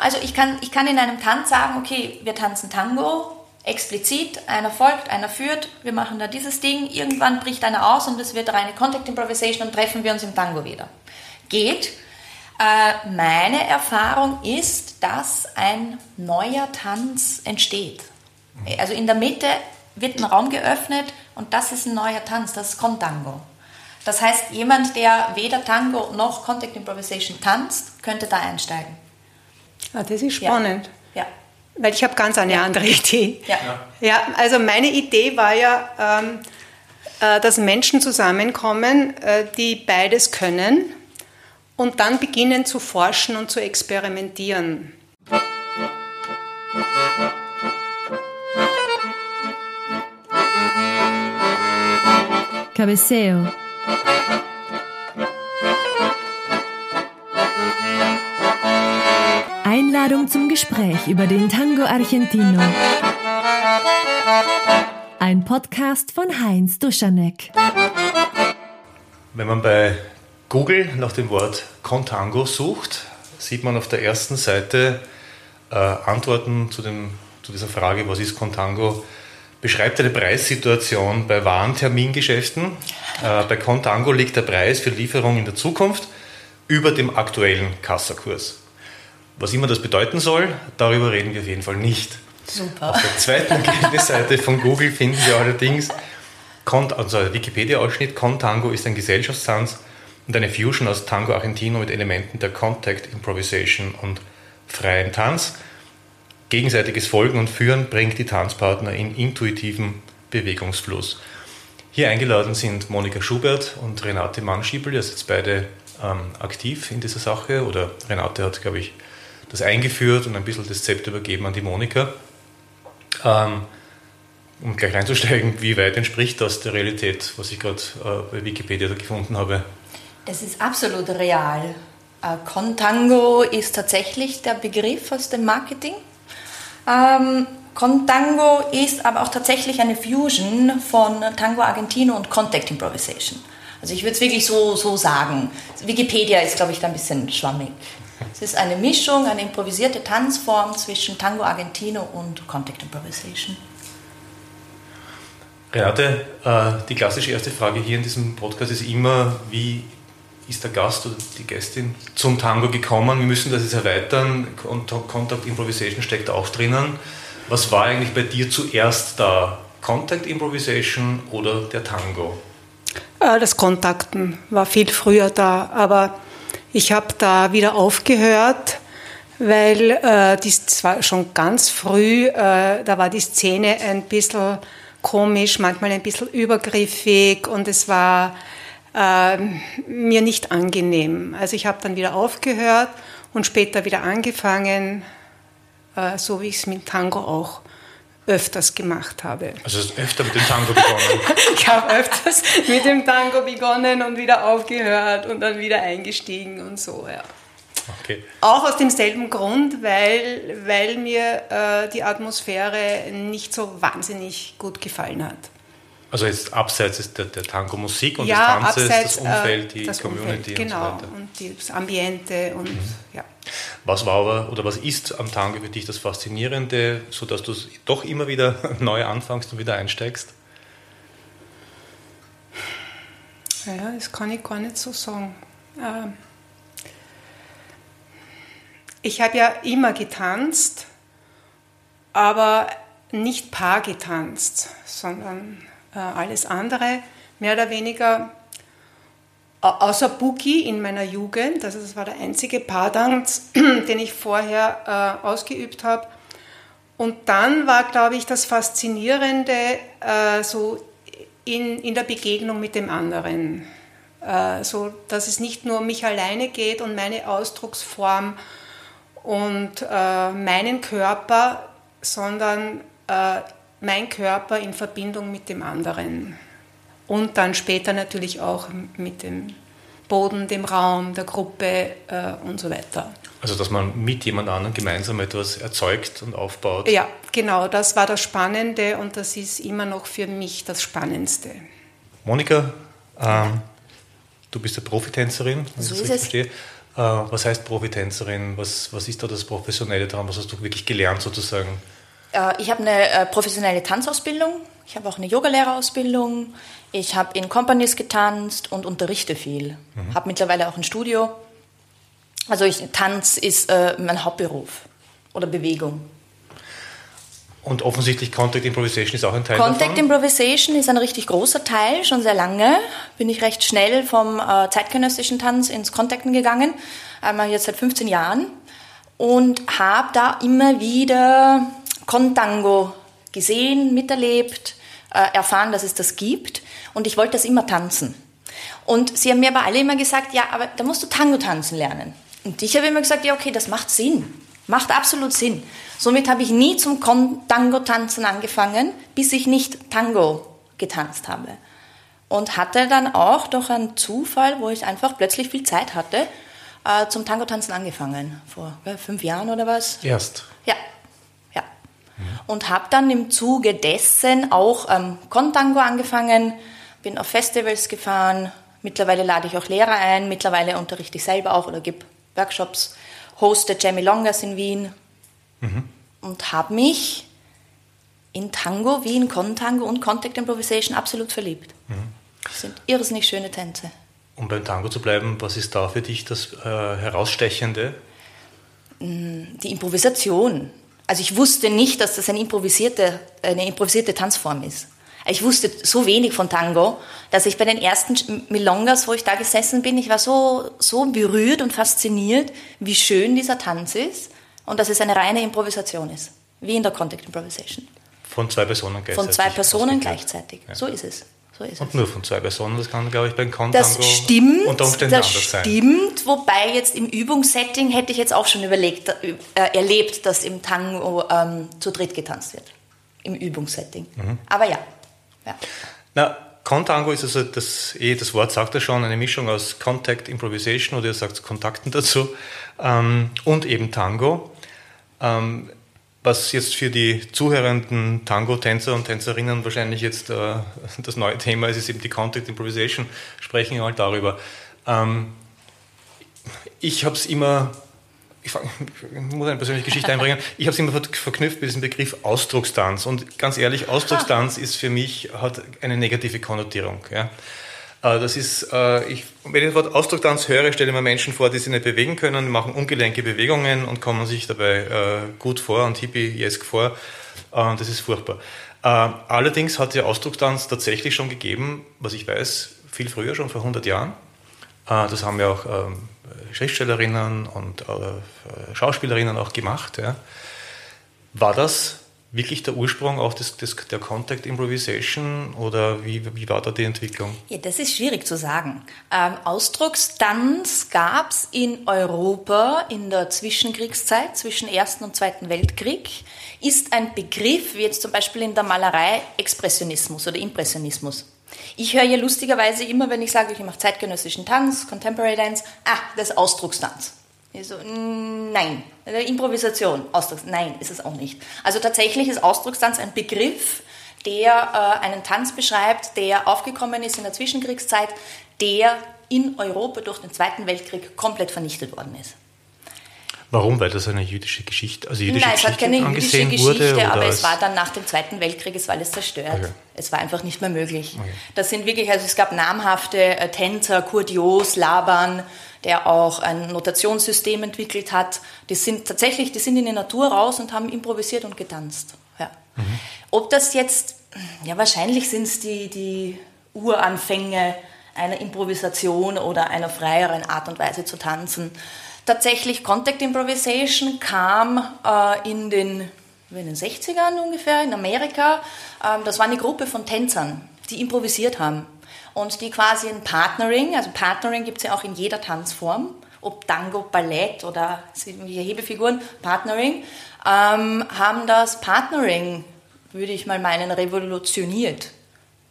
Also ich kann, ich kann in einem Tanz sagen, okay, wir tanzen Tango, explizit, einer folgt, einer führt, wir machen da dieses Ding, irgendwann bricht einer aus und es wird reine Contact Improvisation und treffen wir uns im Tango wieder. Geht. Äh, meine Erfahrung ist, dass ein neuer Tanz entsteht. Also in der Mitte wird ein Raum geöffnet und das ist ein neuer Tanz, das ist Contango. Das heißt, jemand, der weder Tango noch Contact Improvisation tanzt, könnte da einsteigen. Ah, das ist spannend. Ja. ja. Weil ich habe ganz eine ja. andere Idee. Ja. ja, also meine Idee war ja, ähm, äh, dass Menschen zusammenkommen, äh, die beides können und dann beginnen zu forschen und zu experimentieren. Cabeceo Einladung zum Gespräch über den Tango Argentino. Ein Podcast von Heinz Duschanek. Wenn man bei Google nach dem Wort Contango sucht, sieht man auf der ersten Seite äh, Antworten zu, dem, zu dieser Frage, was ist Contango? Beschreibt eine Preissituation bei Warentermingeschäften. Äh, bei Contango liegt der Preis für Lieferung in der Zukunft über dem aktuellen Kassakurs. Was immer das bedeuten soll, darüber reden wir auf jeden Fall nicht. Super. Auf der zweiten Seite von Google finden Sie allerdings also Wikipedia-Ausschnitt, Contango ist ein Gesellschaftstanz und eine Fusion aus Tango Argentino mit Elementen der Contact, Improvisation und freien Tanz. Gegenseitiges Folgen und Führen bringt die Tanzpartner in intuitiven Bewegungsfluss. Hier eingeladen sind Monika Schubert und Renate Mannschiebel, ihr seid jetzt beide ähm, aktiv in dieser Sache oder Renate hat, glaube ich, das eingeführt und ein bisschen das Zepter übergeben an die Monika. Ähm, um gleich reinzusteigen, wie weit entspricht das der Realität, was ich gerade äh, bei Wikipedia gefunden habe? Das ist absolut real. Äh, Contango ist tatsächlich der Begriff aus dem Marketing. Ähm, Contango ist aber auch tatsächlich eine Fusion von Tango Argentino und Contact Improvisation. Also ich würde es wirklich so, so sagen. Wikipedia ist, glaube ich, da ein bisschen schwammig. Es ist eine Mischung, eine improvisierte Tanzform zwischen Tango Argentino und Contact Improvisation. Renate, äh, die klassische erste Frage hier in diesem Podcast ist immer, wie ist der Gast oder die Gästin zum Tango gekommen? Wir müssen das jetzt erweitern. Contact Improvisation steckt auch drinnen. Was war eigentlich bei dir zuerst da? Contact Improvisation oder der Tango? Äh, das Kontakten war viel früher da, aber ich habe da wieder aufgehört, weil äh, das war schon ganz früh, äh, da war die Szene ein bisschen komisch, manchmal ein bisschen übergriffig und es war äh, mir nicht angenehm. Also ich habe dann wieder aufgehört und später wieder angefangen, äh, so wie ich es mit Tango auch öfters gemacht habe. Also hast öfter mit dem Tango begonnen? ich habe öfters mit dem Tango begonnen und wieder aufgehört und dann wieder eingestiegen und so, ja. Okay. Auch aus demselben Grund, weil, weil mir äh, die Atmosphäre nicht so wahnsinnig gut gefallen hat. Also jetzt abseits der, der Tango-Musik und ja, des Tanzes, abseits, das Umfeld, die das Community Umfeld, genau, und so weiter. und das Ambiente und mhm. ja. Was war aber oder was ist am Tango für dich das Faszinierende, sodass du doch immer wieder neu anfängst und wieder einsteigst? Ja, das kann ich gar nicht so sagen. Ähm, ich habe ja immer getanzt, aber nicht paar getanzt, sondern äh, alles andere, mehr oder weniger, außer Boogie in meiner Jugend, also das war der einzige Paartanz, den ich vorher äh, ausgeübt habe. Und dann war, glaube ich, das Faszinierende äh, so in, in der Begegnung mit dem anderen. Äh, so, dass es nicht nur um mich alleine geht und meine Ausdrucksform und äh, meinen Körper, sondern äh, mein Körper in Verbindung mit dem anderen. Und dann später natürlich auch mit dem Boden, dem Raum, der Gruppe äh, und so weiter. Also, dass man mit jemand anderem gemeinsam etwas erzeugt und aufbaut. Ja, genau, das war das Spannende und das ist immer noch für mich das Spannendste. Monika, ähm, du bist eine Profitänzerin, wenn so ich das verstehe. Äh, was heißt Profitänzerin? Was, was ist da das Professionelle daran? Was hast du wirklich gelernt sozusagen? Äh, ich habe eine äh, professionelle Tanzausbildung. Ich habe auch eine Yogalehrerausbildung. Ich habe in Companies getanzt und unterrichte viel. Mhm. Habe mittlerweile auch ein Studio. Also ich, Tanz ist äh, mein Hauptberuf oder Bewegung. Und offensichtlich Contact Improvisation ist auch ein Teil Contact davon? Improvisation ist ein richtig großer Teil, schon sehr lange. Bin ich recht schnell vom äh, zeitgenössischen Tanz ins Contacten gegangen, einmal jetzt seit 15 Jahren. Und habe da immer wieder Contango gesehen, miterlebt, äh, erfahren, dass es das gibt. Und ich wollte das immer tanzen. Und sie haben mir aber alle immer gesagt, ja, aber da musst du Tango tanzen lernen. Und ich habe immer gesagt, ja, okay, das macht Sinn. Macht absolut Sinn. Somit habe ich nie zum Tango-Tanzen angefangen, bis ich nicht Tango getanzt habe. Und hatte dann auch durch einen Zufall, wo ich einfach plötzlich viel Zeit hatte, äh, zum Tango-Tanzen angefangen. Vor fünf Jahren oder was? Erst? Ja. Und habe dann im Zuge dessen auch ähm, Contango angefangen, bin auf Festivals gefahren. Mittlerweile lade ich auch Lehrer ein. Mittlerweile unterrichte ich selber auch oder gebe Workshops hoste Jamie Longas in Wien mhm. und habe mich in Tango wie in Contango und Contact Improvisation absolut verliebt. Mhm. Das sind irrsinnig schöne Tänze. Um beim Tango zu bleiben, was ist da für dich das äh, Herausstechende? Mm, die Improvisation. Also ich wusste nicht, dass das eine improvisierte, eine improvisierte Tanzform ist. Ich wusste so wenig von Tango, dass ich bei den ersten Milongas, wo ich da gesessen bin, ich war so, so berührt und fasziniert, wie schön dieser Tanz ist und dass es eine reine Improvisation ist, wie in der Contact Improvisation. Von zwei Personen gleichzeitig. Von zwei Personen gleichzeitig. Ja. So ist es. So und nur von zwei Personen, das kann, glaube ich, beim Contango das stimmt, unter Umständen das anders sein. stimmt, wobei jetzt im Übungssetting hätte ich jetzt auch schon überlegt, äh, erlebt, dass im Tango ähm, zu dritt getanzt wird. Im Übungssetting. Mhm. Aber ja, ja. Na, Contango ist also, das, eh, das Wort sagt ja schon, eine Mischung aus Contact Improvisation oder ihr sagt Kontakten dazu ähm, und eben Tango. Ähm, was jetzt für die zuhörenden Tango-Tänzer und Tänzerinnen wahrscheinlich jetzt äh, das neue Thema ist, ist eben die Contact Improvisation. Sprechen wir mal darüber. Ähm, ich habe es immer ich, muss eine persönliche Geschichte einbringen. Ich habe es immer verknüpft mit diesem Begriff Ausdruckstanz. Und ganz ehrlich, Ausdruckstanz ist für mich, hat eine negative Konnotierung. Ja. Äh, das ist, äh, ich, wenn ich das Wort Ausdruckstanz höre, stelle ich mir Menschen vor, die sich nicht bewegen können, machen ungelenke Bewegungen und kommen sich dabei äh, gut vor und hippie-jesk vor. Das ist furchtbar. Allerdings hat die Ausdruckstanz tatsächlich schon gegeben, was ich weiß, viel früher, schon vor 100 Jahren. Das haben ja auch ähm, Schriftstellerinnen und Schauspielerinnen auch gemacht. War das wirklich der Ursprung auch des, des, der Contact Improvisation oder wie, wie war da die Entwicklung? Ja, das ist schwierig zu sagen. Ähm, Ausdruckstanz gab es in Europa in der Zwischenkriegszeit, zwischen Ersten und Zweiten Weltkrieg, ist ein Begriff, wie jetzt zum Beispiel in der Malerei Expressionismus oder Impressionismus. Ich höre ja lustigerweise immer, wenn ich sage, ich mache zeitgenössischen Tanz, Contemporary Dance, ah, das ist Ausdruckstanz. Ich so, nein, Improvisation, Ausdrucks, nein, ist es auch nicht. Also tatsächlich ist Ausdruckstanz ein Begriff, der äh, einen Tanz beschreibt, der aufgekommen ist in der Zwischenkriegszeit, der in Europa durch den Zweiten Weltkrieg komplett vernichtet worden ist. Warum? Weil das eine jüdische Geschichte, also jüdische Nein, es hat keine jüdische Geschichte, wurde, aber es war dann nach dem Zweiten Weltkrieg, es war alles zerstört. Okay. Es war einfach nicht mehr möglich. Okay. Das sind wirklich, also es gab namhafte äh, Tänzer, Kurt Joos, Laban, der auch ein Notationssystem entwickelt hat. Die sind tatsächlich, die sind in die Natur raus und haben improvisiert und getanzt. Ja. Mhm. Ob das jetzt, ja wahrscheinlich sind es die, die Uranfänge einer Improvisation oder einer freieren Art und Weise zu tanzen tatsächlich Contact Improvisation kam äh, in, den, in den 60ern ungefähr in Amerika. Ähm, das war eine Gruppe von Tänzern, die improvisiert haben und die quasi ein Partnering, also Partnering gibt es ja auch in jeder Tanzform, ob Tango, Ballett oder Hebefiguren, Partnering, ähm, haben das Partnering, würde ich mal meinen, revolutioniert.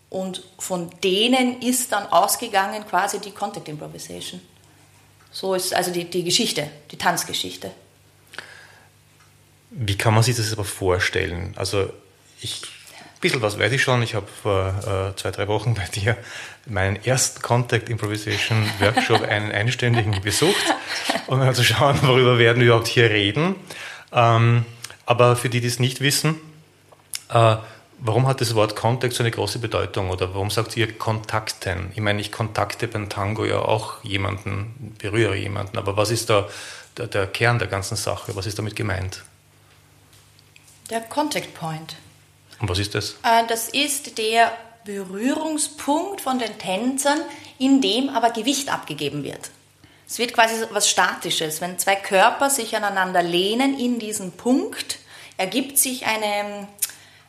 Und von denen ist dann ausgegangen quasi die Contact Improvisation. So ist also die, die Geschichte, die Tanzgeschichte. Wie kann man sich das aber vorstellen? Also ich bisschen was weiß ich schon. Ich habe vor äh, zwei, drei Wochen bei dir meinen ersten Contact Improvisation Workshop, einen einstündigen besucht, um mal zu schauen, worüber werden wir überhaupt hier reden. Ähm, aber für die, die es nicht wissen, äh, warum hat das Wort Contact so eine große Bedeutung oder warum sagt ihr Kontakten? Ich meine, ich kontakte beim Tango ja auch jemanden, berühre jemanden, aber was ist da der, der Kern der ganzen Sache? Was ist damit gemeint? Der Contact Point. Und was ist das? Äh, das ist der Berührungspunkt von den Tänzern, in dem aber Gewicht abgegeben wird. Es wird quasi was Statisches. Wenn zwei Körper sich aneinander lehnen in diesen Punkt, ergibt sich eine,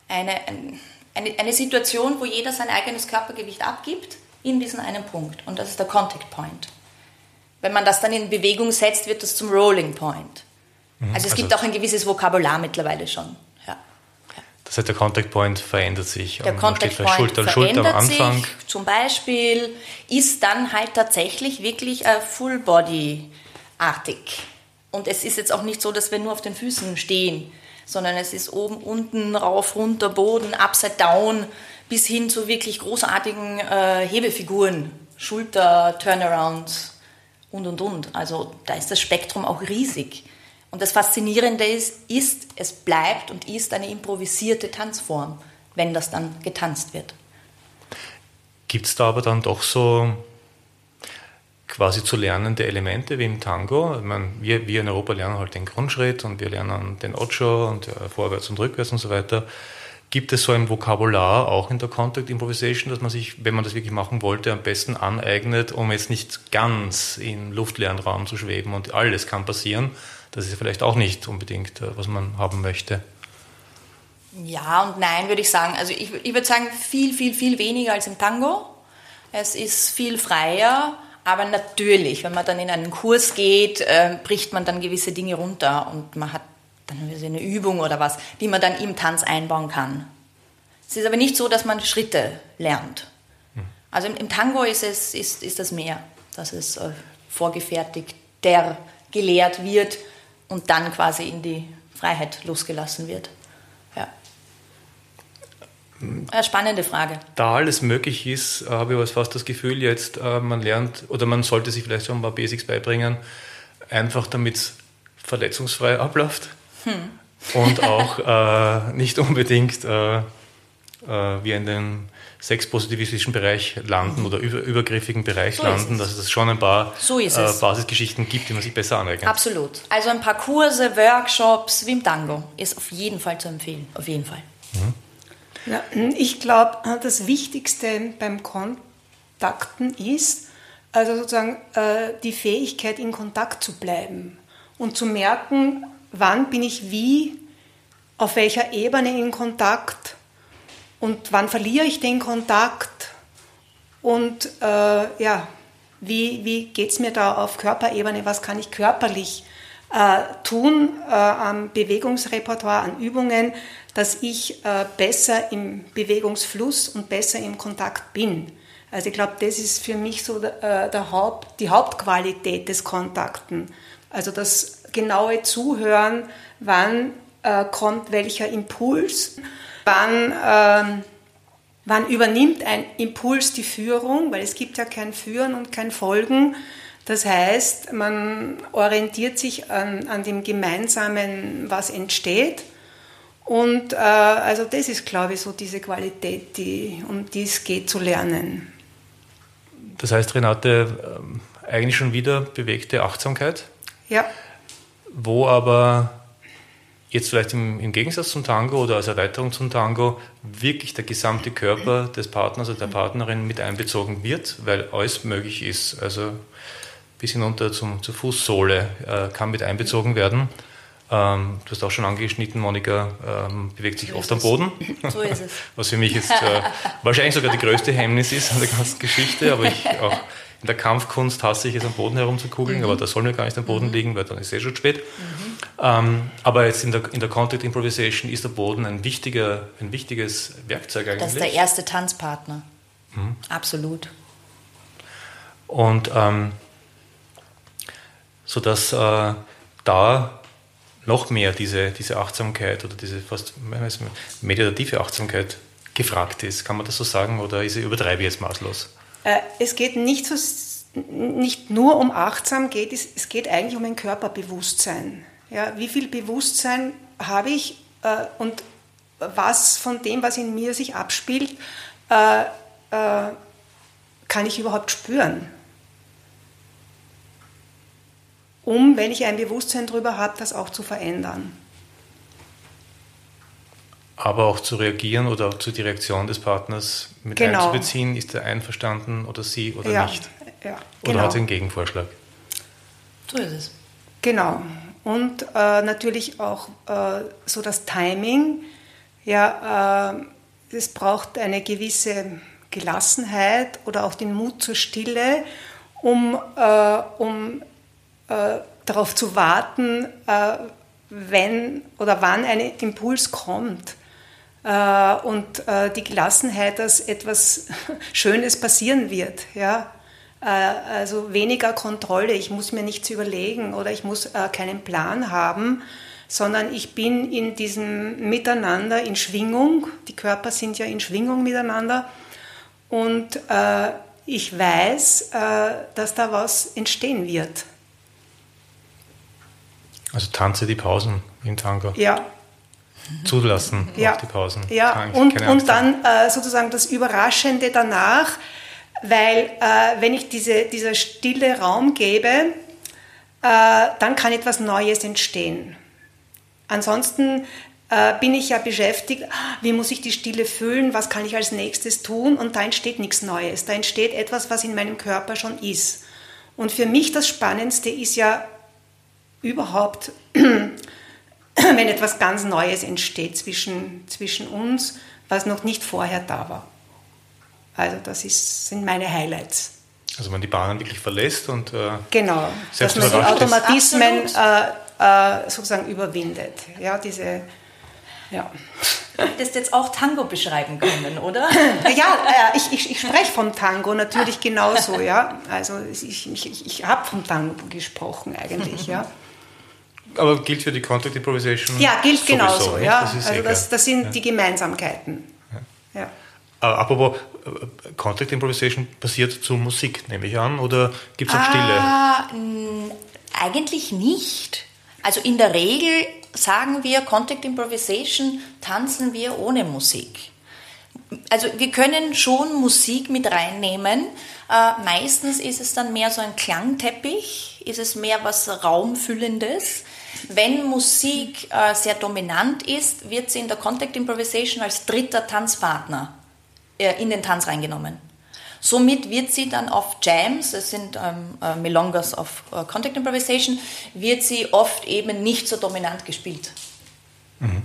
eine, eine, eine Situation, wo jeder sein eigenes Körpergewicht abgibt in diesen einen Punkt. Und das ist der Contact Point. Wenn man das dann in Bewegung setzt, wird das zum Rolling Point. Mhm. Also es gibt also auch ein gewisses Vokabular mittlerweile schon. Das heißt, der Contact Point verändert sich. Der Contact Point Schulter, Schulter am Anfang. Sich, zum Beispiel ist dann halt tatsächlich wirklich äh, Full Body artig. Und es ist jetzt auch nicht so, dass wir nur auf den Füßen stehen, sondern es ist oben, unten, rauf, runter, Boden, upside down, bis hin zu wirklich großartigen äh, Hebefiguren, Schulter, Turnarounds und und und. Also da ist das Spektrum auch riesig. Und das Faszinierende ist, ist, es bleibt und ist eine improvisierte Tanzform, wenn das dann getanzt wird. Gibt es da aber dann doch so quasi zu lernende Elemente wie im Tango? Ich meine, wir, wir in Europa lernen halt den Grundschritt und wir lernen den Ocho und ja, vorwärts und rückwärts und so weiter. Gibt es so ein Vokabular auch in der Contact Improvisation, dass man sich, wenn man das wirklich machen wollte, am besten aneignet, um jetzt nicht ganz im luftleeren Raum zu schweben und alles kann passieren, das ist vielleicht auch nicht unbedingt, äh, was man haben möchte. Ja und nein, würde ich sagen. Also ich, ich würde sagen, viel, viel, viel weniger als im Tango. Es ist viel freier, aber natürlich, wenn man dann in einen Kurs geht, äh, bricht man dann gewisse Dinge runter und man hat dann eine Übung oder was, die man dann im Tanz einbauen kann. Es ist aber nicht so, dass man Schritte lernt. Hm. Also im, im Tango ist, es, ist, ist das mehr, dass es äh, vorgefertigt der gelehrt wird und dann quasi in die Freiheit losgelassen wird. Ja. Eine spannende Frage. Da alles möglich ist, habe ich fast das Gefühl, jetzt äh, man lernt oder man sollte sich vielleicht schon ein paar Basics beibringen, einfach damit es verletzungsfrei abläuft hm. und auch äh, nicht unbedingt äh, äh wie in den sexpositivistischen Bereich landen oder über, übergriffigen Bereich so landen, dass es schon ein paar so äh, Basisgeschichten gibt, die man sich besser aneignet. Absolut. Also ein paar Kurse, Workshops wie im Tango ist auf jeden Fall zu empfehlen. Auf jeden Fall. Mhm. Ja, ich glaube, das Wichtigste beim Kontakten ist, also sozusagen äh, die Fähigkeit, in Kontakt zu bleiben und zu merken, wann bin ich wie, auf welcher Ebene in Kontakt und wann verliere ich den Kontakt und äh, ja, wie, wie geht es mir da auf Körperebene, was kann ich körperlich äh, tun äh, am Bewegungsrepertoire, an Übungen, dass ich äh, besser im Bewegungsfluss und besser im Kontakt bin. Also ich glaube, das ist für mich so der, äh, der Haupt, die Hauptqualität des Kontakten. Also das genaue Zuhören, wann äh, kommt welcher Impuls Wann, ähm, wann übernimmt ein Impuls die Führung? Weil es gibt ja kein Führen und kein Folgen. Das heißt, man orientiert sich an, an dem Gemeinsamen, was entsteht. Und äh, also das ist, glaube ich, so diese Qualität, die, um die es geht zu lernen. Das heißt, Renate, ähm, eigentlich schon wieder bewegte Achtsamkeit. Ja. Wo aber jetzt vielleicht im, im, Gegensatz zum Tango oder als Erweiterung zum Tango wirklich der gesamte Körper des Partners oder der Partnerin mit einbezogen wird, weil alles möglich ist. Also bis hinunter zum, zur Fußsohle äh, kann mit einbezogen werden. Ähm, du hast auch schon angeschnitten, Monika ähm, bewegt sich so oft am Boden. So ist es. Was für mich jetzt äh, wahrscheinlich sogar die größte Hemmnis ist an der ganzen Geschichte, aber ich auch in der Kampfkunst hasse ich es, am Boden herumzukugeln, mhm. aber da soll mir gar nicht am Boden mhm. liegen, weil dann ist es eh schon spät. Mhm. Ähm, aber jetzt in der, in der Contact Improvisation ist der Boden ein, wichtiger, ein wichtiges Werkzeug eigentlich. Das ist der erste Tanzpartner. Mhm. Absolut. Und ähm, sodass äh, da noch mehr diese, diese Achtsamkeit oder diese fast meditative Achtsamkeit gefragt ist. Kann man das so sagen oder ist, übertreibe ich jetzt maßlos? Äh, es geht nicht, so, nicht nur um achtsam, geht, es, geht eigentlich um ein Körperbewusstsein. Ja, wie viel Bewusstsein habe ich äh, und was von dem, was in mir sich abspielt, äh, äh, kann ich überhaupt spüren? Um, wenn ich ein Bewusstsein darüber habe, das auch zu verändern. Aber auch zu reagieren oder auch zu die Reaktion des Partners mit Genau. einzubeziehen, ist er einverstanden oder sie oder ja, nicht? Ja, Oder genau. hat sie einen Gegenvorschlag? So ist es. Genau. Und äh, natürlich auch äh, so das Timing. Ja, äh, es braucht eine gewisse Gelassenheit oder auch den Mut zur Stille, um, äh, um äh, darauf zu warten, äh, wenn oder wann ein Impuls kommt. Äh, und äh, die Gelassenheit, dass etwas Schönes passieren wird. Ja? Äh, also weniger Kontrolle, ich muss mir nichts überlegen oder ich muss keinen Plan haben, sondern ich bin in diesem Miteinander in Schwingung. Die Körper sind ja in Schwingung miteinander. Und ich weiß, dass da was entstehen wird. Also tanze die Pausen im Tango. Ja, Zulassen ja, auch die Pausen. ja. Keine- Und, und dann äh, sozusagen das Überraschende danach, weil äh, wenn ich diese, dieser stille Raum gebe, äh, dann kann etwas Neues entstehen. Ansonsten äh, bin ich ja beschäftigt, ah, wie muss ich die Stille füllen, was kann ich als nächstes tun und da entsteht nichts Neues. Da entsteht etwas, was in meinem Körper schon ist. Und für mich das Spannendste ist ja überhaupt, wenn etwas ganz Neues entsteht zwischen, zwischen uns, was noch nicht vorher da war. Also das ist, sind meine Highlights. Also man die Bahnen wirklich verlässt und äh, Genau, dass man die. Automatismen äh, äh, sozusagen überwindet. Ja, diese, ja. Du hättest jetzt auch Tango beschreiben können, oder? Ja, äh, ich, ich, ich spreche vom Tango natürlich genauso, ja. Also ich, ich, ich, ich habe vom Tango gesprochen eigentlich, ja. Aber gilt für die Contact Improvisation. Ja, gilt sowieso, genauso, nicht? ja. Das eh also das, das sind die Gemeinsamkeiten. Ja. Äh, apropos äh, Contact Improvisation passiert zur Musik, nehme ich an, oder gibt es auch Stille? Ah, mh, eigentlich nicht. Also in der Regel sagen wir, Contact Improvisation tanzen wir ohne Musik. Also wir können schon Musik mit reinnehmen. Äh, meistens ist es dann mehr so ein Klangteppich, ist es mehr was Raumfüllendes. Wenn Musik äh, sehr dominant ist, wird sie in der Contact Improvisation als dritter Tanzpartner äh, in den Tanz reingenommen. Somit wird sie dann auf Jams, es sind ähm, äh, Milongas auf äh, Contact Improvisation, wird sie oft eben nicht so dominant gespielt.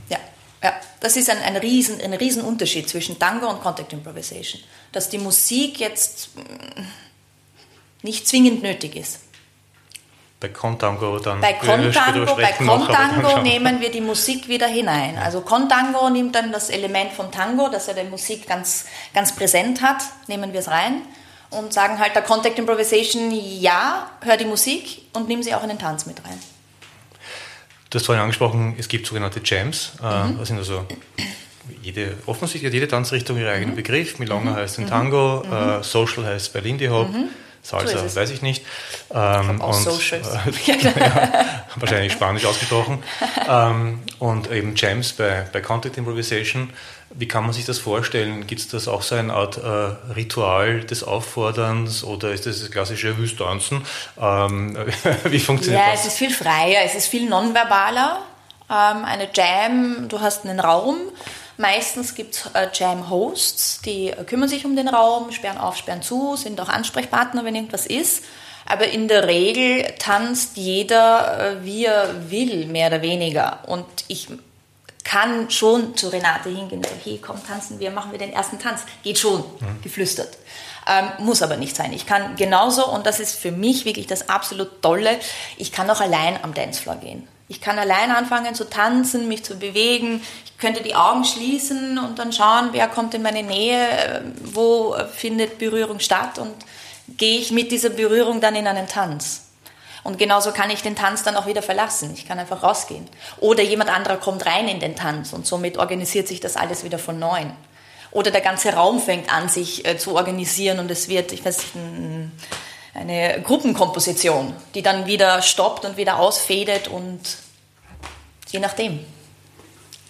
Ja, ja, das ist ein, ein, riesen, ein riesen Unterschied zwischen Tango und Contact Improvisation. Dass die Musik jetzt mm, nicht zwingend nötig ist. Bei Contango dann. Bei Contango, bei Contango nehmen wir die Musik wieder hinein. Also Contango nimmt dann das Element von Tango, das er der Musik ganz, ganz präsent hat, nehmen wir es rein und sagen halt der Contact Improvisation, ja, hör die Musik und nimm sie auch in den Tanz mit rein. Du hast vorhin angesprochen, es gibt sogenannte Jams. Äh, Mhm. Das sind also jede, offensichtlich hat jede Tanzrichtung ihren Mhm. eigenen Begriff. Milonga heißt in Tango, äh, Social heißt bei Lindy Hop, Salsa. So weiß ich nicht. Ähm, auch und, Socials. Äh, ja, wahrscheinlich Spanisch ausgesprochen. ähm, und eben Jams bei, bei Contact Improvisation. Wie kann man sich das vorstellen? Gibt es das auch so eine Art äh, Ritual des Aufforderns oder ist das das klassische Wüstanzen? Ähm, wie funktioniert Ja, das? es ist viel freier, es ist viel nonverbaler. Ähm, eine Jam, du hast einen Raum. Meistens gibt es äh, Jam-Hosts, die äh, kümmern sich um den Raum, sperren auf, sperren zu, sind auch Ansprechpartner, wenn irgendwas ist. Aber in der Regel tanzt jeder, äh, wie er will, mehr oder weniger. Und ich kann schon zu Renate hingehen und sagen, hey, komm, tanzen wir, machen wir den ersten Tanz. Geht schon, geflüstert. Ähm, muss aber nicht sein. Ich kann genauso, und das ist für mich wirklich das absolut Tolle, ich kann auch allein am Dancefloor gehen. Ich kann allein anfangen zu tanzen, mich zu bewegen. Ich könnte die Augen schließen und dann schauen, wer kommt in meine Nähe, äh, wo findet Berührung statt und gehe ich mit dieser Berührung dann in einen Tanz. Und genauso kann ich den Tanz dann auch wieder verlassen. Ich kann einfach rausgehen. Oder jemand anderer kommt rein in den Tanz und somit organisiert sich das alles wieder von neuem. oder der ganze Raum fängt an, sich äh, zu organisieren und es wird, ich weiß nicht, ein, eine Gruppenkomposition, die dann wieder stoppt und wieder ausfädet und je nachdem.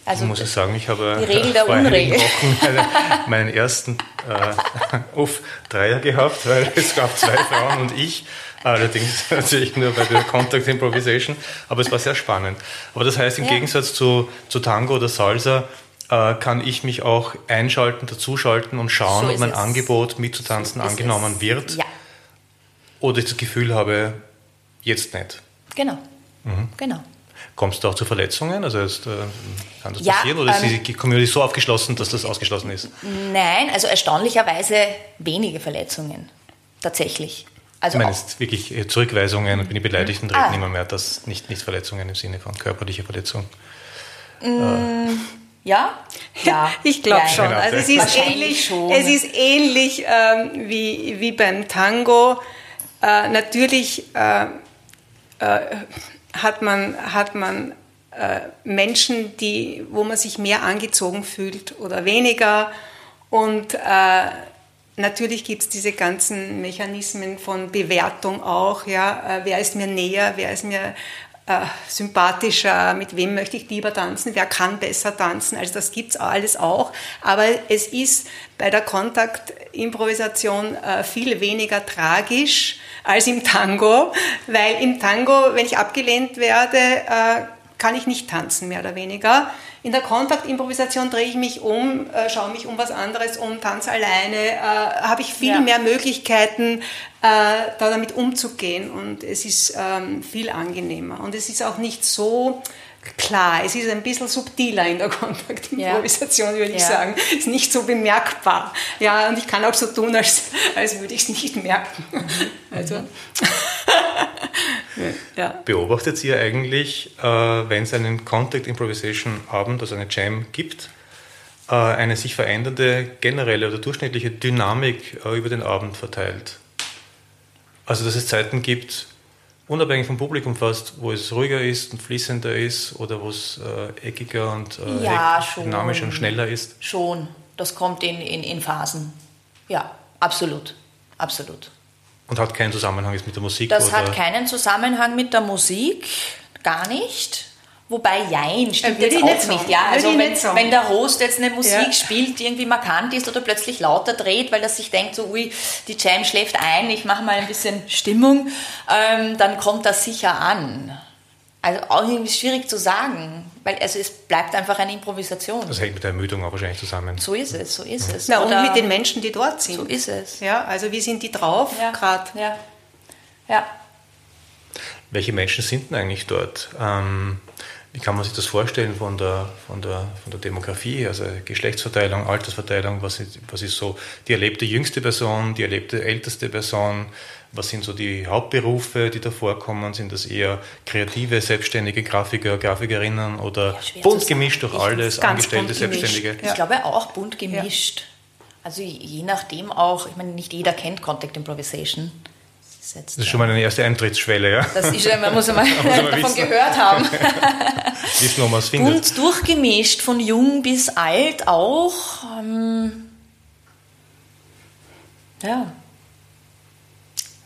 Also ich muss ich sagen, ich habe die Regel der Unregel. Wochen meine, meinen ersten äh, Uff, Dreier gehabt, weil es gab zwei Frauen und ich. Allerdings natürlich nur bei der Contact Improvisation, aber es war sehr spannend. Aber das heißt, im ja. Gegensatz zu, zu Tango oder Salsa, äh, kann ich mich auch einschalten, dazuschalten und schauen, so ob mein es. Angebot mitzutanzen so angenommen es. wird. Ja. Oder ich das Gefühl habe, jetzt nicht. Genau. Mhm. Genau. Kommst du auch zu Verletzungen? Also ist, äh, kann das ja, passieren? Oder ähm, ist die Community so aufgeschlossen, dass das ausgeschlossen ist? Nein, also erstaunlicherweise wenige Verletzungen. Tatsächlich. Also ich meine jetzt wirklich äh, Zurückweisungen und bin ich beleidigt und reden ah. immer mehr, dass nicht, nicht Verletzungen im Sinne von körperlicher Verletzung. Mm. Äh, ja? Ja. Ich glaube ja, schon. Genau. Also es ist ähnlich, schon. Es ist ähnlich ähm, wie, wie beim Tango. Äh, natürlich äh, äh, hat man, hat man äh, Menschen, die, wo man sich mehr angezogen fühlt oder weniger. Und äh, natürlich gibt es diese ganzen Mechanismen von Bewertung auch. Ja? Wer ist mir näher, wer ist mir äh, sympathischer, mit wem möchte ich lieber tanzen, wer kann besser tanzen. Also das gibt es alles auch. Aber es ist bei der Kontaktimprovisation äh, viel weniger tragisch als im Tango, weil im Tango, wenn ich abgelehnt werde, äh, kann ich nicht tanzen, mehr oder weniger. In der Kontaktimprovisation drehe ich mich um, äh, schaue mich um was anderes um, tanze alleine, äh, habe ich viel ja. mehr Möglichkeiten, äh, da damit umzugehen und es ist ähm, viel angenehmer. Und es ist auch nicht so klar, es ist ein bisschen subtiler in der Kontaktimprovisation, ja. würde ich ja. sagen. Es ist nicht so bemerkbar. Ja, und ich kann auch so tun, als, als würde ich es nicht merken. Mhm. Also. ja. Beobachtet ihr eigentlich, äh, wenn es einen Contact Improvisation Abend, also eine Jam gibt, äh, eine sich verändernde generelle oder durchschnittliche Dynamik äh, über den Abend verteilt? Also, dass es Zeiten gibt, unabhängig vom Publikum fast, wo es ruhiger ist und fließender ist oder wo es äh, eckiger und äh, ja, dynamischer und schneller ist? Schon, das kommt in, in, in Phasen. Ja, absolut, absolut. Und hat keinen Zusammenhang jetzt mit der Musik? Das oder? hat keinen Zusammenhang mit der Musik, gar nicht. Wobei Jein stimmt jetzt auch nicht. nicht. Ja, also wenn, wenn, der Host jetzt eine Musik ja. spielt, die irgendwie markant ist oder plötzlich lauter dreht, weil er sich denkt, so, ui, die Jam schläft ein, ich mache mal ein bisschen Stimmung, ähm, dann kommt das sicher an. Also auch irgendwie schwierig zu sagen, weil also es bleibt einfach eine Improvisation. Das hängt mit der Ermüdung auch wahrscheinlich zusammen. So ist es, so ist es. Na, und mit den Menschen, die dort sind. So ist es. Ja, also wie sind die drauf ja. gerade? Ja. ja. Welche Menschen sind denn eigentlich dort? Ähm, wie kann man sich das vorstellen von der, von der, von der Demografie, also Geschlechtsverteilung, Altersverteilung? Was ist, was ist so die erlebte jüngste Person, die erlebte älteste Person? Was sind so die Hauptberufe, die da vorkommen? Sind das eher kreative, selbstständige Grafiker, Grafikerinnen oder ja, bunt gemischt durch alles, Angestellte, Selbstständige? Ich glaube auch bunt gemischt. Ja. Also je nachdem auch, ich meine, nicht jeder kennt Contact Improvisation. Das ist schon mal eine erste Eintrittsschwelle, ja? Das ist, man muss einmal davon wissen. gehört haben. wissen, wo man es findet. Und durchgemischt, von jung bis alt auch. Ähm, ja.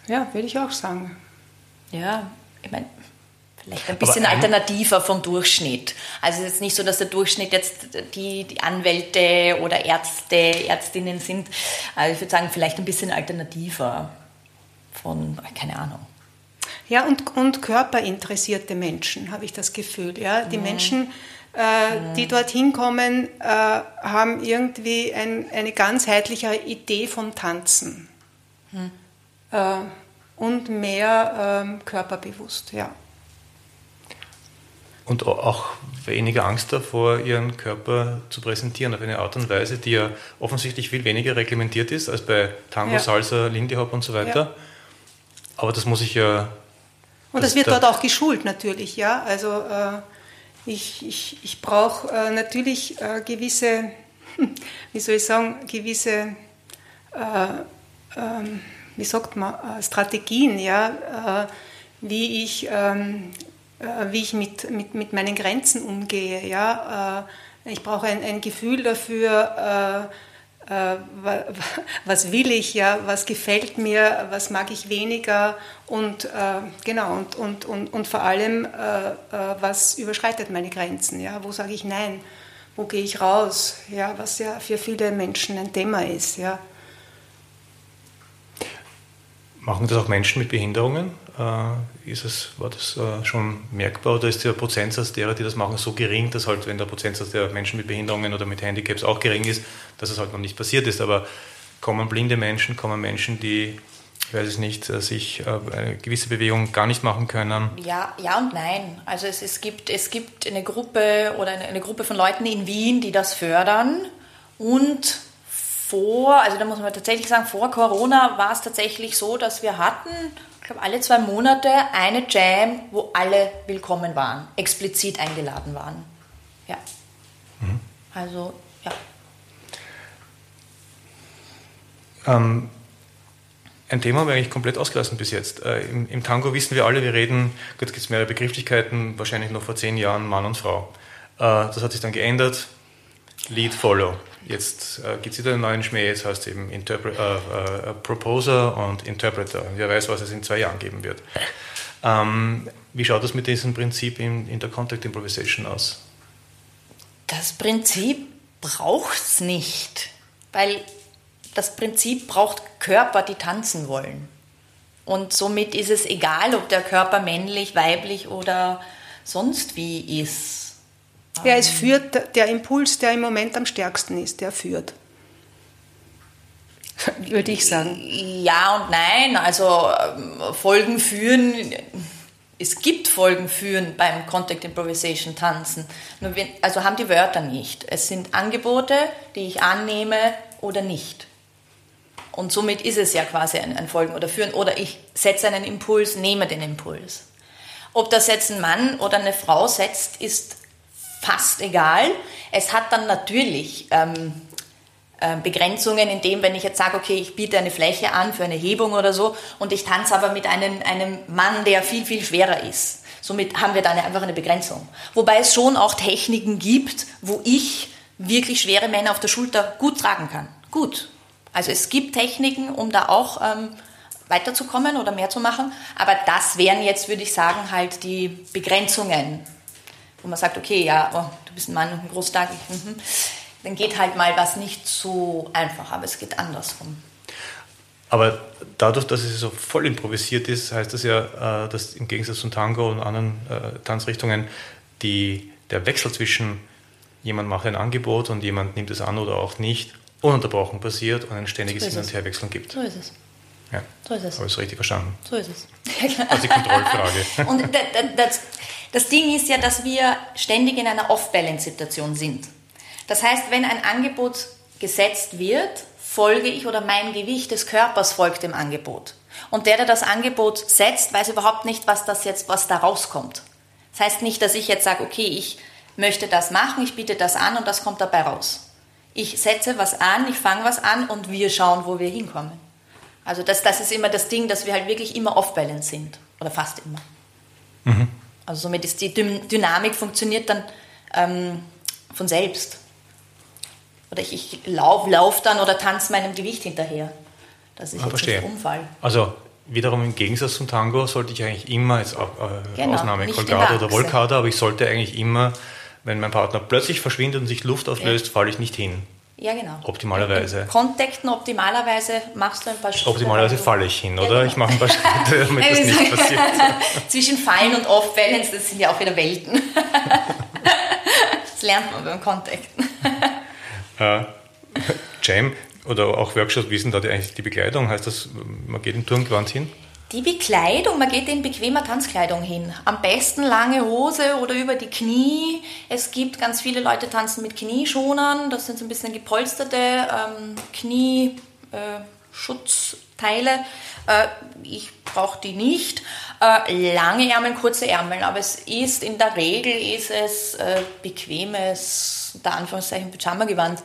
Ja, würde ich auch sagen. Ja, ich meine, vielleicht ein bisschen ein alternativer vom Durchschnitt. Also es ist nicht so, dass der Durchschnitt jetzt die, die Anwälte oder Ärzte, Ärztinnen sind. Also ich würde sagen, vielleicht ein bisschen alternativer von, keine Ahnung. Ja, und, und körperinteressierte Menschen, habe ich das Gefühl. Ja? Die mhm. Menschen, äh, mhm. die dorthin kommen, äh, haben irgendwie ein, eine ganzheitliche Idee vom Tanzen. Mhm. Äh, und mehr ähm, körperbewusst, ja. Und auch weniger Angst davor, ihren Körper zu präsentieren auf eine Art und Weise, die ja offensichtlich viel weniger reglementiert ist als bei Tango, ja. Salsa, Lindy Hop und so weiter. Ja. Aber das muss ich ja. Und das, das wird da dort auch geschult natürlich, ja. Also äh, ich, ich, ich brauche äh, natürlich äh, gewisse, wie soll ich sagen, gewisse, äh, ähm, wie sagt man, äh, Strategien, ja, äh, wie ich, ähm, wie ich mit, mit, mit meinen Grenzen umgehe, ja. ich brauche ein, ein Gefühl dafür, was will ich, ja, was gefällt mir, was mag ich weniger und äh, genau und, und, und, und vor allem, äh, äh was überschreitet meine Grenzen, ja, wo sage ich Nein, wo gehe ich raus, ja, was ja für viele Menschen ein Thema ist, ja. Machen das auch Menschen mit Behinderungen? Äh, ist es, war das äh, schon merkbar oder ist der Prozentsatz derer, die das machen, so gering, dass halt, wenn der Prozentsatz der Menschen mit Behinderungen oder mit Handicaps auch gering ist, dass es halt noch nicht passiert ist? Aber kommen blinde Menschen, kommen Menschen, die, ich weiß es nicht, äh, sich eine gewisse Bewegung gar nicht machen können? Ja, ja und nein. Also es, es, gibt, es gibt eine Gruppe oder eine, eine Gruppe von Leuten in Wien, die das fördern und vor, also da muss man tatsächlich sagen, vor Corona war es tatsächlich so, dass wir hatten, ich glaube, alle zwei Monate eine Jam, wo alle willkommen waren, explizit eingeladen waren. Ja. Mhm. Also, ja. Ähm, ein Thema haben wir eigentlich komplett ausgelassen bis jetzt. Äh, im, im, Tango wissen wir alle, wir reden, jetzt gibt es mehrere Begrifflichkeiten, wahrscheinlich noch vor zehn Jahren Mann und Frau. Äh, das hat sich dann geändert. Lead, Follow. Jetzt äh, gibt es wieder einen neuen Schmäh, jetzt heißt eben Interpre äh, äh, Proposer und Interpreter. Wer weiß, was es in zwei Jahren geben wird. Ähm, wie schaut das mit diesem Prinzip in, in der Contact Improvisation aus? Das Prinzip braucht es nicht, weil das Prinzip braucht Körper, die tanzen wollen. Und somit ist es egal, ob der Körper männlich, weiblich oder sonst wie ist. Ja, es führt der Impuls, der im Moment am stärksten ist, der führt. Würde ich sagen. Ja und nein. Also ähm, Folgen führen, es gibt Folgen führen beim Contact Improvisation Tanzen. also haben die Wörter nicht. Es sind Angebote, die ich annehme oder nicht. Und somit ist es ja quasi ein, ein Folgen oder Führen. Oder ich setze einen Impuls, nehme den Impuls. Ob das jetzt ein Mann oder eine Frau setzt, ist fast egal. Es hat dann natürlich ähm, äh, Begrenzungen, indem, wenn ich jetzt sage, okay, ich biete eine Fläche an für eine Hebung oder so und ich tanze aber mit einem, einem Mann, der viel, viel schwerer ist. Somit haben wir dann einfach eine Begrenzung. Wobei es schon auch Techniken gibt, wo ich wirklich schwere Männer auf der Schulter gut tragen kann. Gut. Also es gibt Techniken, um da auch ähm, weiterzukommen oder mehr zu machen. Aber das wären jetzt, würde ich sagen, halt die Begrenzungen wo man sagt, okay, ja, oh, du bist ein Mann, ein Großtag, mhm. dann geht halt mal was nicht so einfach, aber es geht andersrum. Aber dadurch, dass es so voll improvisiert ist, heißt das ja, äh, dass im Gegensatz zum Tango und anderen äh, Tanzrichtungen die, der Wechsel zwischen jemand macht ein Angebot und jemand nimmt es an oder auch nicht, ununterbrochen passiert und ein ständiges so Hin- und Herwechseln gibt. So ist es. Ja. So ist es. Habe ich es richtig verstanden? So ist es. Also die Kontrollfrage. und das, das Ding ist ja, dass wir ständig in einer Off-Balance-Situation sind. Das heißt, wenn ein Angebot gesetzt wird, folge ich oder mein Gewicht des Körpers folgt dem Angebot. Und der, der das Angebot setzt, weiß überhaupt nicht, was das jetzt, was da rauskommt. Das heißt nicht, dass ich jetzt sage, okay, ich möchte das machen, ich biete das an und das kommt dabei raus. Ich setze was an, ich fange was an und wir schauen, wo wir hinkommen. Also das, das ist immer das Ding, dass wir halt wirklich immer off-balance sind. Oder fast immer. Mhm. Also somit ist die Dynamik funktioniert dann ähm, von selbst. Oder ich, ich laufe lauf dann oder tanze meinem Gewicht hinterher, dass ich ah, jetzt nicht umfall. Also wiederum im Gegensatz zum Tango sollte ich eigentlich immer, jetzt äh, genau, Ausnahme Colgado oder Volcada, aber ich sollte eigentlich immer, wenn mein Partner plötzlich verschwindet und sich Luft auflöst, ja. falle ich nicht hin. Ja, genau. Optimalerweise. Kontakten optimalerweise machst du ein paar Schritte. Optimalerweise falle ich hin, oder? Ja, genau. Ich mache ein paar Schritte, damit das nicht passiert. Zwischen Fallen und Off-Balance, das sind ja auch wieder Welten. das lernt man beim Kontakten. uh, Jam oder auch Workshops, wie ist denn da die, eigentlich die Bekleidung? Heißt das, man geht in Turngewand hin? Die Bekleidung, man geht in bequemer Tanzkleidung hin. Am besten lange Hose oder über die Knie. Es gibt ganz viele Leute tanzen mit Knieschonern. Das sind so ein bisschen gepolsterte ähm, Knieschutzteile. Äh, ich brauche die nicht. Äh, lange Ärmel, kurze Ärmel. Aber es ist in der Regel ist es äh, bequemes, unter Anführungszeichen Pyjama-Gewand.